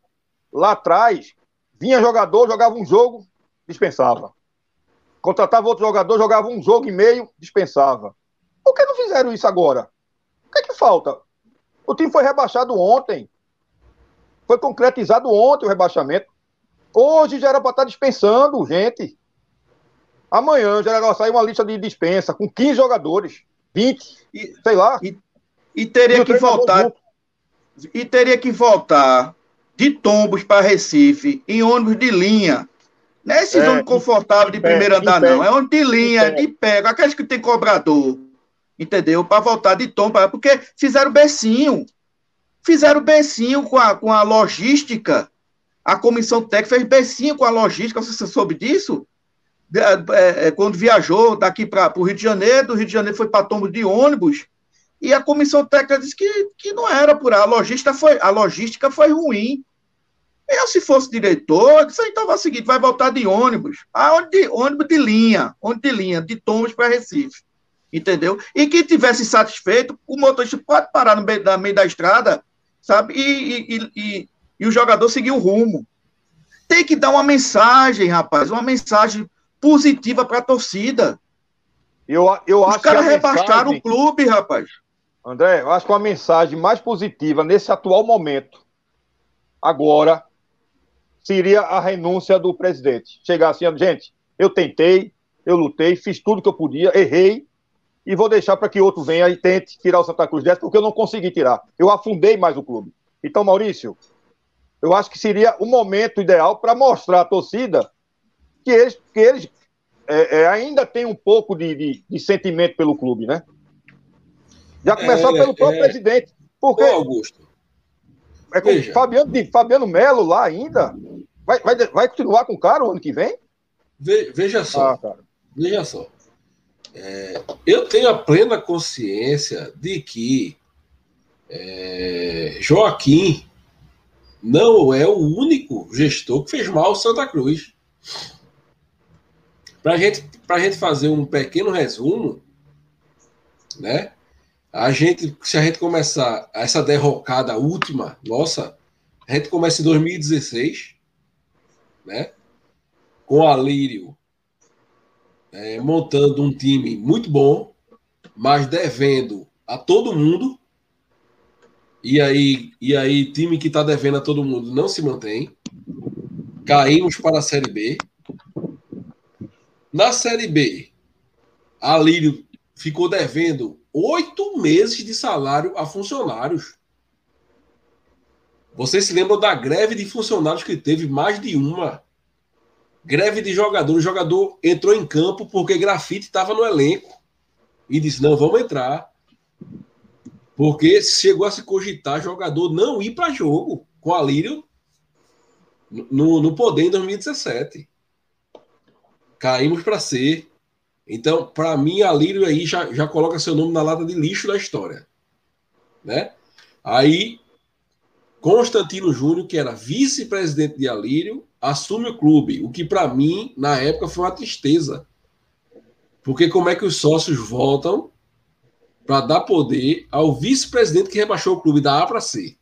lá atrás, vinha jogador, jogava um jogo, dispensava. Contratava outro jogador, jogava um jogo e meio, dispensava. Por que não fizeram isso agora? O que é que falta? O time foi rebaixado ontem. Foi concretizado ontem o rebaixamento. Hoje já era para estar tá dispensando gente. Amanhã já era sair uma lista de dispensa com 15 jogadores, 20, e, sei lá. E, e teria e que voltar. E teria que voltar de Tombos para Recife em ônibus de linha. Não é esses é, ônibus confortáveis de primeiro andar, não. É ônibus de linha, de pé, aqueles que tem cobrador entendeu? Para voltar de tom, pra, porque fizeram becinho. Fizeram becinho com a, com a logística. A comissão técnica fez becinho com a logística. Você soube disso? É, é, quando viajou daqui para o Rio de Janeiro, do Rio de Janeiro foi para Tombo de ônibus, e a comissão técnica disse que, que não era por aí. A logística foi, a logística foi ruim. Eu, se fosse diretor, disse, então vai seguir, vai voltar de ônibus. Ah, onde, ônibus de linha, ônibus de linha, de Tombos para Recife entendeu? E que tivesse satisfeito, o motorista pode parar no meio da, meio da estrada, sabe? E, e, e, e, o jogador seguir o rumo. Tem que dar uma mensagem, rapaz, uma mensagem positiva para a torcida. Eu, eu Os caras rebaixaram mensagem... o clube, rapaz. André, eu acho que uma mensagem mais positiva nesse atual momento, agora, seria a renúncia do presidente. Chegar assim, gente, eu tentei, eu lutei, fiz tudo que eu podia, errei, e vou deixar para que outro venha e tente tirar o Santa Cruz dessa, porque eu não consegui tirar. Eu afundei mais o clube. Então, Maurício, eu acho que seria o momento ideal para mostrar à torcida que eles, que eles é, é, ainda têm um pouco de, de, de, sentimento pelo clube, né? Já começou é, pelo próprio é. presidente. Porque. Ô, Augusto. É com Fabiano, Fabiano Melo lá ainda. Vai, vai, vai continuar com o cara o ano que vem? veja só. Ah, veja só. É, eu tenho a plena consciência de que é, Joaquim não é o único gestor que fez mal ao Santa Cruz. Para gente, a gente fazer um pequeno resumo, né? A gente, se a gente começar essa derrocada última, nossa, a gente começa em 2016, né? Com Alírio é, montando um time muito bom, mas devendo a todo mundo. E aí, e aí time que está devendo a todo mundo não se mantém. Caímos para a Série B. Na Série B, a Lírio ficou devendo oito meses de salário a funcionários. Vocês se lembram da greve de funcionários que teve mais de uma? Greve de jogador. O jogador entrou em campo porque grafite estava no elenco. E disse: não, vamos entrar. Porque chegou a se cogitar jogador não ir para jogo com a Lírio no, no poder em 2017. Caímos para ser. Então, para mim, a Lírio aí já, já coloca seu nome na lata de lixo da história. Né? Aí, Constantino Júnior, que era vice-presidente de Alírio, assume o clube, o que para mim, na época, foi uma tristeza. Porque como é que os sócios voltam para dar poder ao vice-presidente que rebaixou o clube da A para C?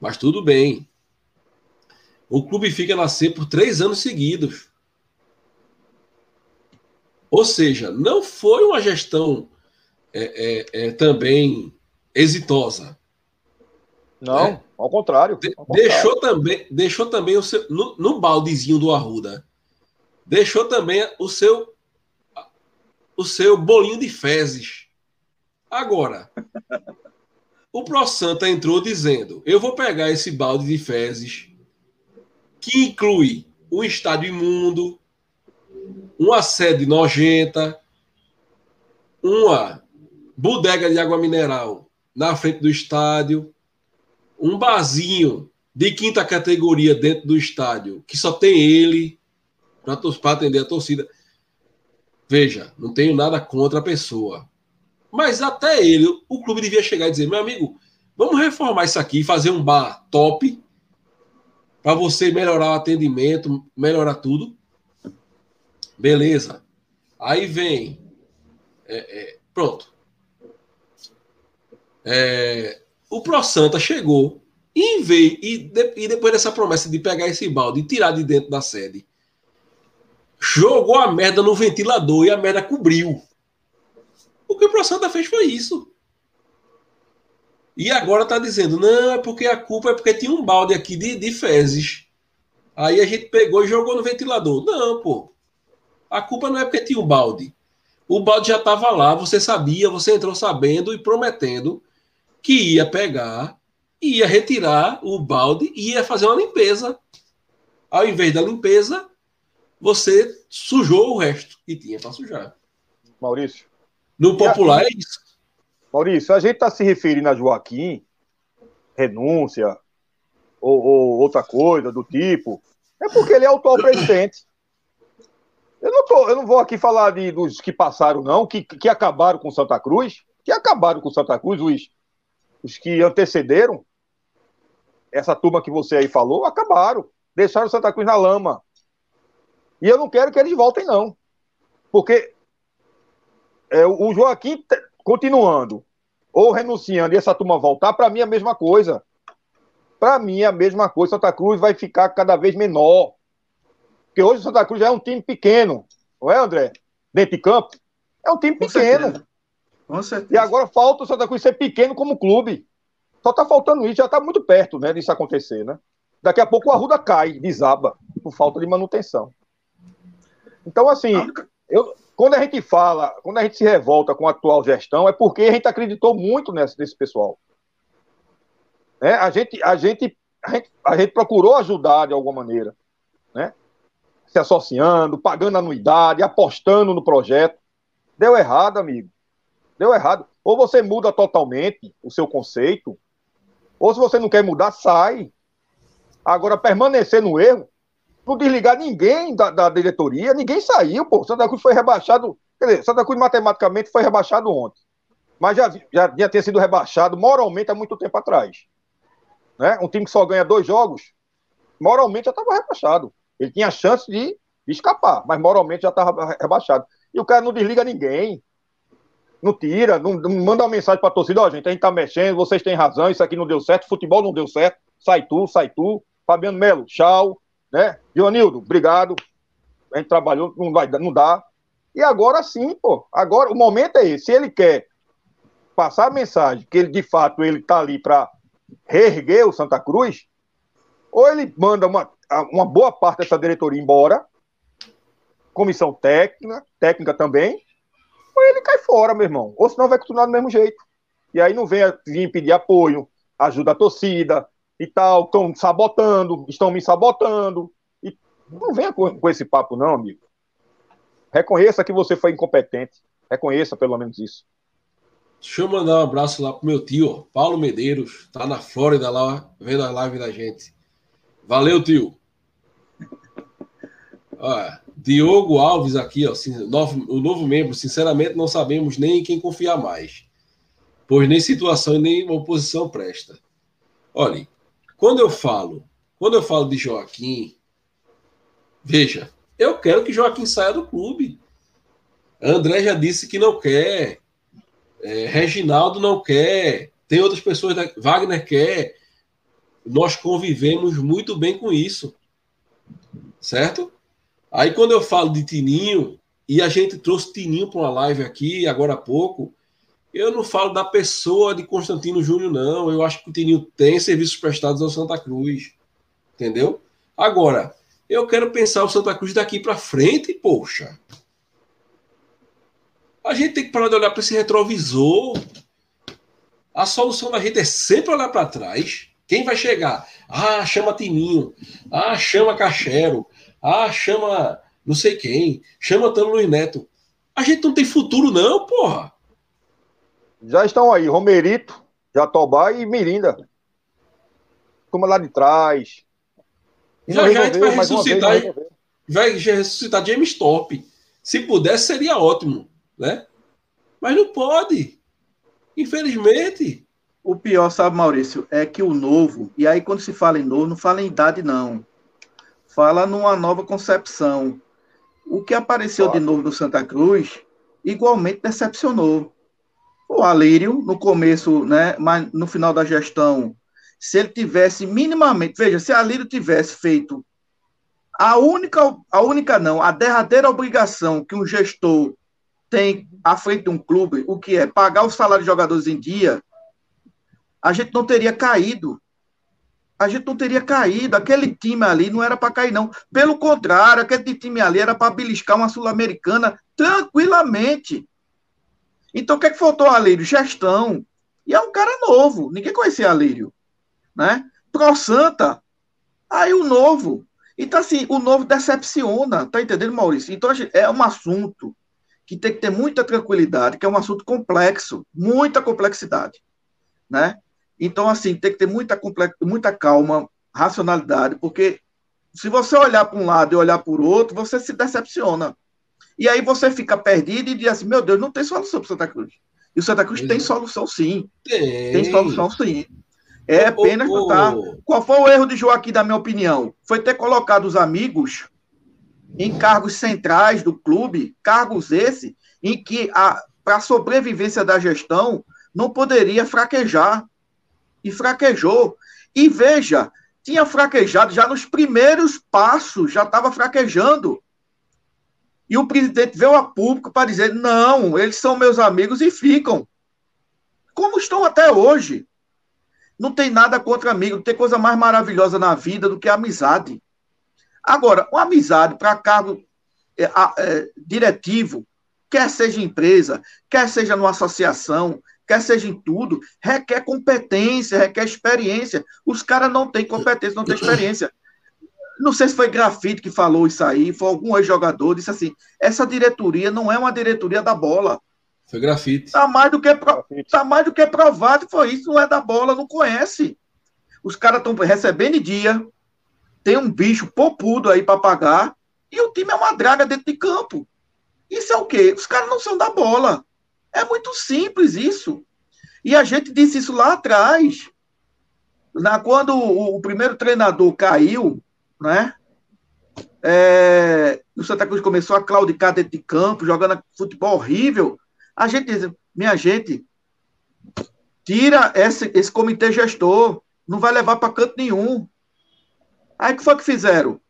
Mas tudo bem. O clube fica na C por três anos seguidos. Ou seja, não foi uma gestão é, é, é, também exitosa. Não, é. ao, contrário, ao Deixou também, deixou também o seu no, no, baldezinho do Arruda. Deixou também o seu o seu bolinho de fezes. Agora, o Pro Santa entrou dizendo: "Eu vou pegar esse balde de fezes que inclui um estádio imundo, uma sede nojenta, uma bodega de água mineral na frente do estádio, um barzinho de quinta categoria dentro do estádio, que só tem ele para atender a torcida. Veja, não tenho nada contra a pessoa. Mas até ele, o clube devia chegar e dizer: meu amigo, vamos reformar isso aqui, fazer um bar top para você melhorar o atendimento, melhorar tudo. Beleza. Aí vem. É, é, pronto. É, o Pro Santa chegou e, veio, e, de, e depois dessa promessa de pegar esse balde e tirar de dentro da sede, jogou a merda no ventilador e a merda cobriu. O que o Pro Santa fez foi isso. E agora tá dizendo, não, é porque a culpa é porque tinha um balde aqui de, de fezes. Aí a gente pegou e jogou no ventilador. Não, pô. A culpa não é porque tinha um balde. O balde já estava lá, você sabia, você entrou sabendo e prometendo que ia pegar, ia retirar o balde e ia fazer uma limpeza. Ao invés da limpeza, você sujou o resto que tinha para sujar. Maurício. No popular é isso. Maurício, a gente está se referindo a Joaquim, renúncia, ou, ou, outra coisa do tipo, é porque ele é o atual presidente. Eu não, tô, eu não vou aqui falar de, dos que passaram, não, que, que acabaram com Santa Cruz, que acabaram com Santa Cruz, os, os que antecederam, essa turma que você aí falou, acabaram. Deixaram Santa Cruz na lama. E eu não quero que eles voltem, não. Porque é, o Joaquim continuando ou renunciando e essa turma voltar, para mim é a mesma coisa. Para mim é a mesma coisa. Santa Cruz vai ficar cada vez menor. Porque hoje o Santa Cruz já é um time pequeno, não é, André? Dentro de campo. É um time Com pequeno. Certeza. Com certeza. E agora falta o Santa Cruz ser pequeno como clube. Só tá faltando isso, já tá muito perto, né, disso acontecer, né? Daqui a pouco o Arruda cai, desaba, por falta de manutenção. Então, assim, eu, quando a gente fala, quando a gente se revolta com a atual gestão, é porque a gente acreditou muito nesse, nesse pessoal. Né? A, gente, a, gente, a, gente, a gente procurou ajudar de alguma maneira. Né? Se associando, pagando anuidade, apostando no projeto. Deu errado, amigo. Deu errado. Ou você muda totalmente o seu conceito, ou se você não quer mudar, sai. Agora, permanecer no erro, não desligar ninguém da, da diretoria, ninguém saiu, pô. Santa Cruz foi rebaixado. Quer dizer, Santa Cruz matematicamente foi rebaixado ontem. Mas já, já, já tinha sido rebaixado moralmente há muito tempo atrás. Né? Um time que só ganha dois jogos, moralmente já estava rebaixado. Ele tinha chance de, escapar, mas moralmente já estava rebaixado. E o cara não desliga ninguém não tira, não, não manda uma mensagem para a torcida, ó, oh, gente, a gente tá mexendo, vocês têm razão, isso aqui não deu certo, futebol não deu certo, sai tu, sai tu, Fabiano Melo, tchau, né? Dionildo, obrigado, a gente trabalhou, não, vai, não dá. E agora sim, pô, agora o momento é esse, se ele quer passar a mensagem que ele, de fato, ele tá ali para reerguer o Santa Cruz, ou ele manda uma, uma boa parte dessa diretoria embora, comissão técnica, técnica também, ou ele cai fora, meu irmão. Ou senão vai continuar do mesmo jeito. E aí não vem vir pedir apoio, ajuda a torcida e tal, estão sabotando, estão me sabotando. E não venha com, com esse papo, não, amigo. Reconheça que você foi incompetente. Reconheça pelo menos isso. Deixa eu mandar um abraço lá pro meu tio, Paulo Medeiros, tá na Flórida lá, vendo a live da gente. Valeu, tio. Diogo Alves aqui, ó, o novo membro, sinceramente não sabemos nem em quem confiar mais, pois nem situação e nem oposição presta. Olha, quando eu falo, quando eu falo de Joaquim, veja, eu quero que Joaquim saia do clube. André já disse que não quer. É, Reginaldo não quer, tem outras pessoas, da, Wagner quer. Nós convivemos muito bem com isso, certo? Aí quando eu falo de Tininho, e a gente trouxe Tininho para uma live aqui agora há pouco, eu não falo da pessoa de Constantino Júnior, não. Eu acho que o Tininho tem serviços prestados ao Santa Cruz. Entendeu? Agora, eu quero pensar o Santa Cruz daqui para frente, poxa. A gente tem que parar de olhar para esse retrovisor. A solução da gente é sempre olhar para trás. Quem vai chegar? Ah, chama Tininho. Ah, chama Cachero. Ah, chama não sei quem. Chama Tano Luiz Neto. A gente não tem futuro, não, porra. Já estão aí, Romerito, Jatobá e Mirinda. Toma lá de trás. já já a gente vai ressuscitar. Vez, vai ressuscitar James Top. Se pudesse, seria ótimo né? Mas não pode. Infelizmente. O pior, sabe, Maurício, é que o novo, e aí quando se fala em novo, não fala em idade, não. Fala numa nova concepção. O que apareceu claro. de novo no Santa Cruz, igualmente decepcionou. O Alírio, no começo, né, mas no final da gestão, se ele tivesse minimamente, veja, se Alírio tivesse feito a única, a única não, a derradeira obrigação que um gestor tem à frente de um clube, o que é pagar o salário de jogadores em dia, a gente não teria caído. A gente não teria caído. Aquele time ali não era para cair, não. Pelo contrário, aquele time ali era para beliscar uma Sul-Americana tranquilamente. Então, o que, é que faltou, Alírio? Gestão. E é um cara novo. Ninguém conhecia Alírio. Né? Pro Santa. Aí o novo. Então, assim, o novo decepciona. Tá entendendo, Maurício? Então, é um assunto que tem que ter muita tranquilidade, que é um assunto complexo, muita complexidade, né? Então, assim, tem que ter muita, muita calma, racionalidade, porque se você olhar para um lado e olhar para o outro, você se decepciona. E aí você fica perdido e diz assim, meu Deus, não tem solução para o Santa Cruz. E o Santa Cruz tem solução sim. Tem, tem solução sim. É apenas oh, oh, tá. Qual foi o erro de Joaquim, da minha opinião? Foi ter colocado os amigos em cargos centrais do clube, cargos esse em que para a sobrevivência da gestão não poderia fraquejar. E fraquejou. E veja, tinha fraquejado já nos primeiros passos, já estava fraquejando. E o presidente veio a público para dizer: não, eles são meus amigos e ficam. Como estão até hoje. Não tem nada contra amigo, não tem coisa mais maravilhosa na vida do que a amizade. Agora, uma amizade para cargo é, é, diretivo, quer seja empresa, quer seja numa associação, quer seja em tudo, requer competência, requer experiência. Os caras não têm competência, não têm experiência. Não sei se foi Grafite que falou isso aí, foi algum ex-jogador, disse assim: essa diretoria não é uma diretoria da bola. Foi grafite. Tá mais do que, pro... tá mais do que provado que foi isso, não é da bola, não conhece. Os caras estão recebendo em dia, tem um bicho popudo aí para pagar e o time é uma draga dentro de campo. Isso é o quê? Os caras não são da bola. É muito simples isso. E a gente disse isso lá atrás. Na, quando o, o primeiro treinador caiu, né? É, o Santa Cruz começou a claudicar dentro de campo, jogando futebol horrível. A gente diz, minha gente, tira esse, esse comitê gestor, não vai levar para canto nenhum. Aí que foi que fizeram?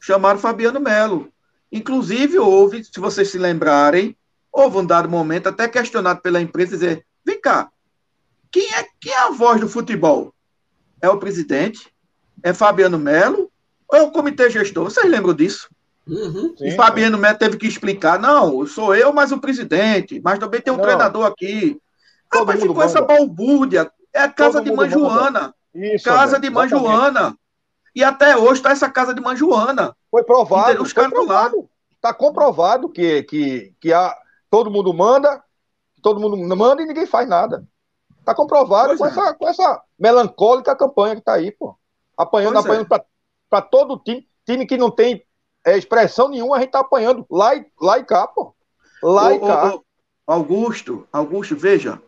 Chamaram Fabiano Melo. Inclusive, houve, se vocês se lembrarem, houve um dado momento até questionado pela imprensa dizer: vem cá, quem é, quem é a voz do futebol? É o presidente? É Fabiano Melo? Ou é o comitê gestor? Vocês lembram disso? Uhum. E Fabiano Neto teve que explicar: não, sou eu, mas o presidente, mas também tem um não. treinador aqui. Rapaz, ficou manda. essa balbúrdia. É a casa Todo de mãe Joana. Isso, casa de mãe Joana. E até hoje está essa casa de mãe Joana. Foi provado. Os caras lá. Está comprovado que, que, que a, todo mundo manda, todo mundo manda e ninguém faz nada. Está comprovado com, é. essa, com essa melancólica campanha que está aí, pô. Apanhando, pois é. apanhando é. para todo time. Time que não tem é, expressão nenhuma, a gente está apanhando lá e, lá e cá, pô. Lá ô, e cá. Ô, Augusto, Augusto, veja,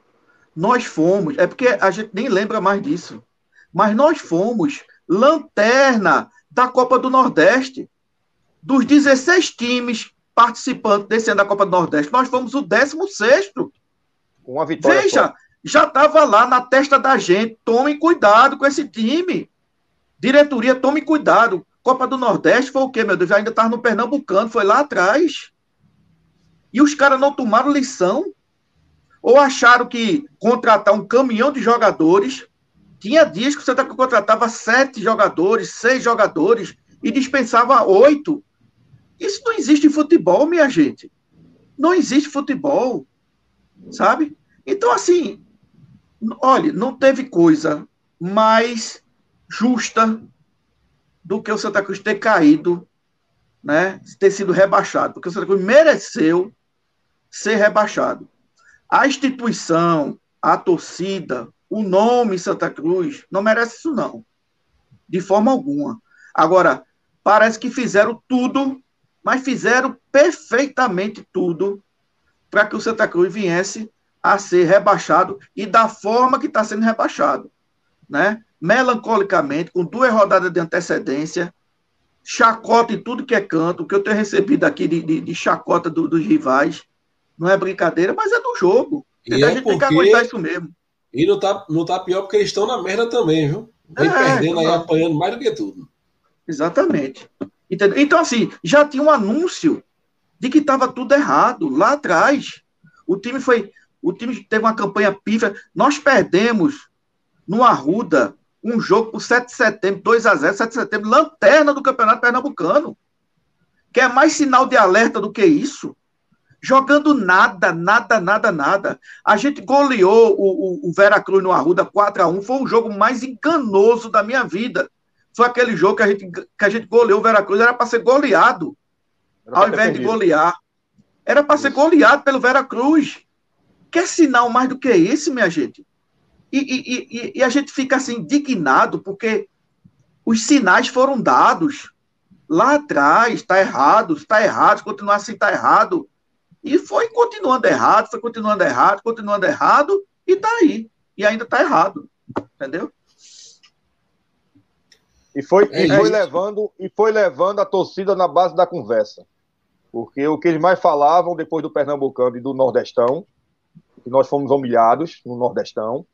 nós fomos, é porque a gente nem lembra mais disso, mas nós fomos lanterna da Copa do Nordeste. Dos 16 times participantes desse ano da Copa do Nordeste, nós fomos o 16. Uma vitória. Veja, só. já estava lá na testa da gente. Tomem cuidado com esse time. Diretoria, tome cuidado. Copa do Nordeste foi o quê, meu Deus? Já ainda estava no Pernambucano, foi lá atrás. E os caras não tomaram lição? Ou acharam que contratar um caminhão de jogadores. Tinha dias que o Santa Cruz contratava sete jogadores, seis jogadores e dispensava oito. Isso não existe em futebol, minha gente. Não existe futebol. Sabe? Então, assim, olha, não teve coisa mais justa do que o Santa Cruz ter caído, né, ter sido rebaixado, porque o Santa Cruz mereceu ser rebaixado. A instituição, a torcida, o nome Santa Cruz não merece isso não, de forma alguma. Agora, parece que fizeram tudo, mas fizeram perfeitamente tudo para que o Santa Cruz viesse a ser rebaixado e da forma que está sendo rebaixado, né? melancolicamente, com duas rodadas de antecedência, chacota em tudo que é canto, o que eu tenho recebido aqui de, de, de chacota do, dos rivais, não é brincadeira, mas é do jogo. E a é gente tem que aguentar isso mesmo. E não tá, não tá pior porque eles estão na merda também, viu? Vem é, perdendo aí, apanhando mais do que tudo. Exatamente. Entendeu? Então, assim, já tinha um anúncio de que estava tudo errado lá atrás. O time foi. O time teve uma campanha pífia. Nós perdemos no Arruda um jogo por 7 de setembro, 2 a 0 7 de setembro, lanterna do Campeonato Pernambucano. Quer mais sinal de alerta do que isso? Jogando nada, nada, nada, nada. A gente goleou o, o, o Veracruz no Arruda 4 a 1 Foi o jogo mais enganoso da minha vida. Foi aquele jogo que a gente, que a gente goleou o Veracruz. Era para ser goleado, ao invés de golear. Era para ser goleado pelo Veracruz. Quer sinal mais do que esse, minha gente? E, e, e, a gente fica assim indignado porque os sinais foram dados lá atrás, está errado, está errado, continuar assim está errado. E foi continuando errado, foi continuando errado, continuando errado, e está aí. E ainda está errado. Entendeu? E foi, é e foi levando e foi levando a torcida na base da conversa. Porque o que eles mais falavam depois do Pernambucano e do Nordestão, que nós fomos humilhados no Nordestão,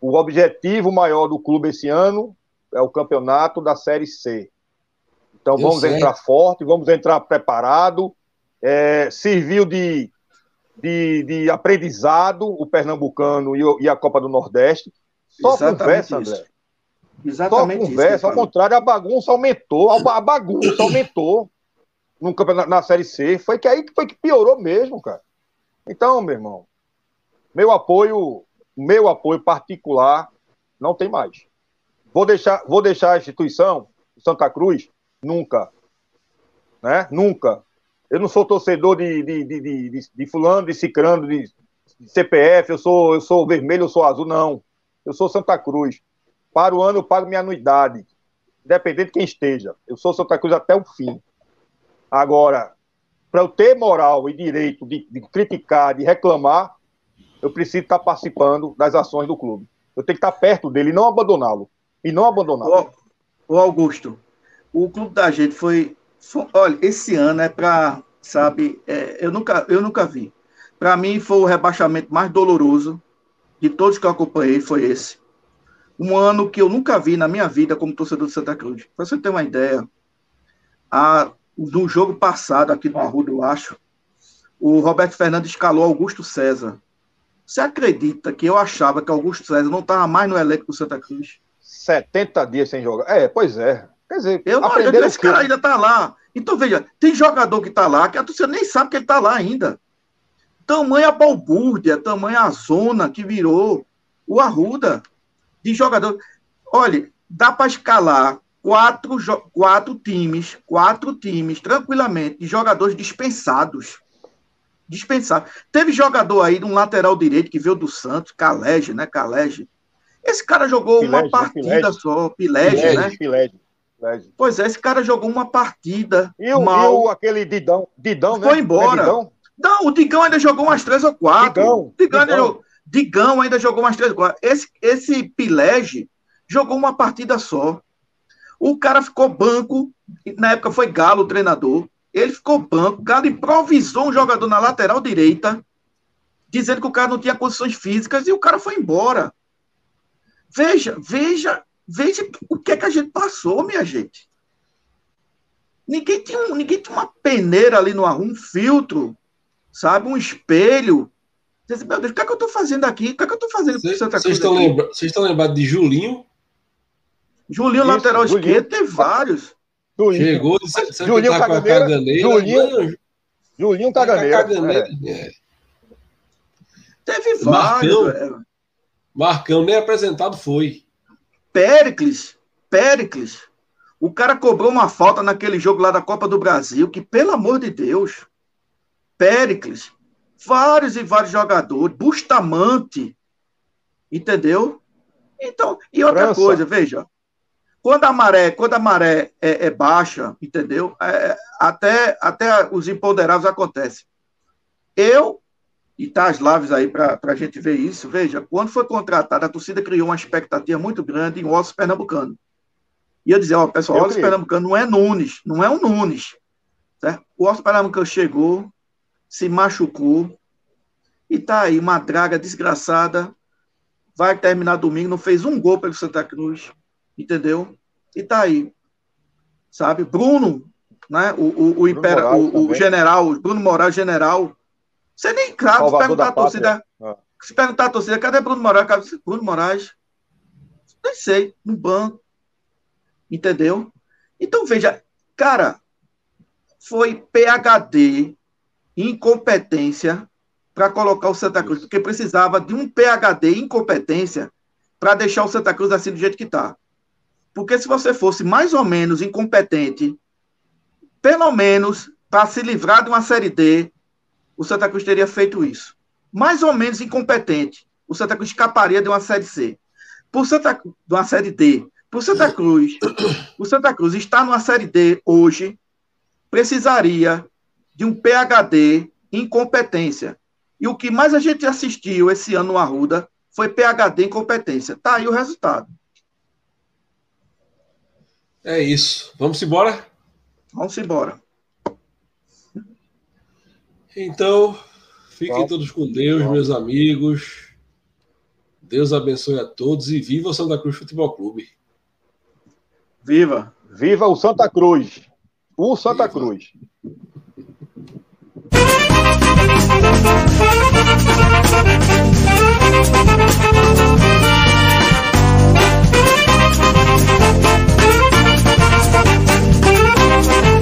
o objetivo maior do clube esse ano é o campeonato da Série C. Então Eu vamos sei. entrar forte, vamos entrar preparado. É, serviu de, de, de, aprendizado o Pernambucano e, e, a Copa do Nordeste. Só Exatamente conversa, isso. André. Exatamente Só conversa, ao contrário, a bagunça aumentou, a bagunça aumentou no campeonato, na Série C. Foi que aí foi que piorou mesmo, cara. Então, meu irmão, meu apoio meu apoio particular não tem mais. Vou deixar, vou deixar a instituição, Santa Cruz, nunca. Né? Nunca. Eu não sou torcedor de, de, de, de, de fulano, de cicrano, de, de CPF, eu sou, eu sou vermelho, eu sou azul, não. Eu sou Santa Cruz. Para o ano eu pago minha anuidade, independente de quem esteja. Eu sou Santa Cruz até o fim. Agora, para eu ter moral e direito de, de criticar, de reclamar, eu preciso estar participando das ações do clube. Eu tenho que estar perto dele não abandoná-lo. E não abandoná-lo. O Augusto, o clube da gente foi. foi olha, esse ano é para. Sabe, é, eu, nunca, eu nunca vi. Para mim, foi o rebaixamento mais doloroso de todos que eu acompanhei. Foi esse. Um ano que eu nunca vi na minha vida como torcedor de Santa Cruz. Para você ter uma ideia, a, no jogo passado, aqui no Arruda, eu acho, o Roberto Fernandes escalou Augusto César você acredita que eu achava que Augusto César não estava mais no elenco do Santa Cruz? 70 dias sem jogar. É, pois é. Quer dizer, eu não acredito que esse cara ainda tá lá. Então, veja, tem jogador que tá lá que a torcida nem sabe que ele tá lá ainda. Tamanha balbúrdia, tamanha zona que virou o Arruda de jogador. Olha, dá para escalar quatro, quatro times, quatro times, tranquilamente, de jogadores dispensados. Dispensados. Teve jogador aí de um lateral direito que veio do Santos, Calege, né? Calege. Esse cara jogou Pilege, uma né? partida Pilege. só, Pilege, né? Pilege. Pois é, esse cara jogou uma partida. E o, mal. E o aquele Didão, Didão né? Foi embora. É Didão? Não, o Digão ainda jogou umas três ou quatro. Digão, Digão, Digão. Jogou, Digão ainda jogou umas três quatro. Esse, esse Pilege jogou uma partida só. O cara ficou banco, na época foi Galo o treinador. Ele ficou banco, Galo improvisou um jogador na lateral direita, dizendo que o cara não tinha condições físicas e o cara foi embora. Veja, veja Veja o que é que a gente passou, minha gente. Ninguém tinha, ninguém tinha uma peneira ali no ar, um filtro, sabe? Um espelho. Meu Deus, o que é que eu estou fazendo aqui? O que é que eu estou fazendo com Santa Cruz? Vocês estão lembrados de Julinho? Julinho, Isso, lateral Julinho. esquerdo, tem vários. Julinho. Chegou, disse, Julinho tá Caganeira. caganeira. Julinho, Julinho Caganeira. caganeira. É. Teve vários. Marcão, é. Marcão nem apresentado foi. Péricles, Péricles, o cara cobrou uma falta naquele jogo lá da Copa do Brasil, que, pelo amor de Deus, Péricles, vários e vários jogadores, Bustamante, entendeu? Então, e outra França. coisa, veja, quando a maré, quando a maré é, é baixa, entendeu? É, até, até os imponderáveis acontecem. Eu e tá as lives aí para a gente ver isso. Veja, quando foi contratado, a torcida criou uma expectativa muito grande em Ossos Pernambucano. E eu dizia, ó, pessoal, o Ossos Pernambucano não é Nunes, não é um Nunes. Certo? O Ossos Pernambucano chegou, se machucou, e tá aí, uma draga desgraçada, vai terminar domingo, não fez um gol pelo Santa Cruz, entendeu? E tá aí, sabe? Bruno, né? O, o, o, Impera, o, o general, Bruno Moraes, general, você nem claro, se perguntar a torcida. Ah. Se perguntar a torcida, cadê Bruno Moraes? Bruno Moraes. Nem sei, no banco. Entendeu? Então, veja, cara, foi PHD, incompetência, para colocar o Santa Cruz, porque precisava de um PHD, incompetência, para deixar o Santa Cruz assim do jeito que está. Porque se você fosse mais ou menos incompetente, pelo menos para se livrar de uma Série D, o Santa Cruz teria feito isso. Mais ou menos incompetente, o Santa Cruz escaparia de uma Série C. Por Santa, de uma Série D. Por Santa Cruz, o Santa Cruz está numa Série D hoje, precisaria de um PHD incompetência. E o que mais a gente assistiu esse ano no Arruda foi PHD incompetência. Tá aí o resultado. É isso. Vamos embora? Vamos embora. Então, fiquem todos com Deus, meus amigos. Deus abençoe a todos e viva o Santa Cruz Futebol Clube. Viva! Viva o Santa Cruz! O Santa viva. Cruz! Thank you.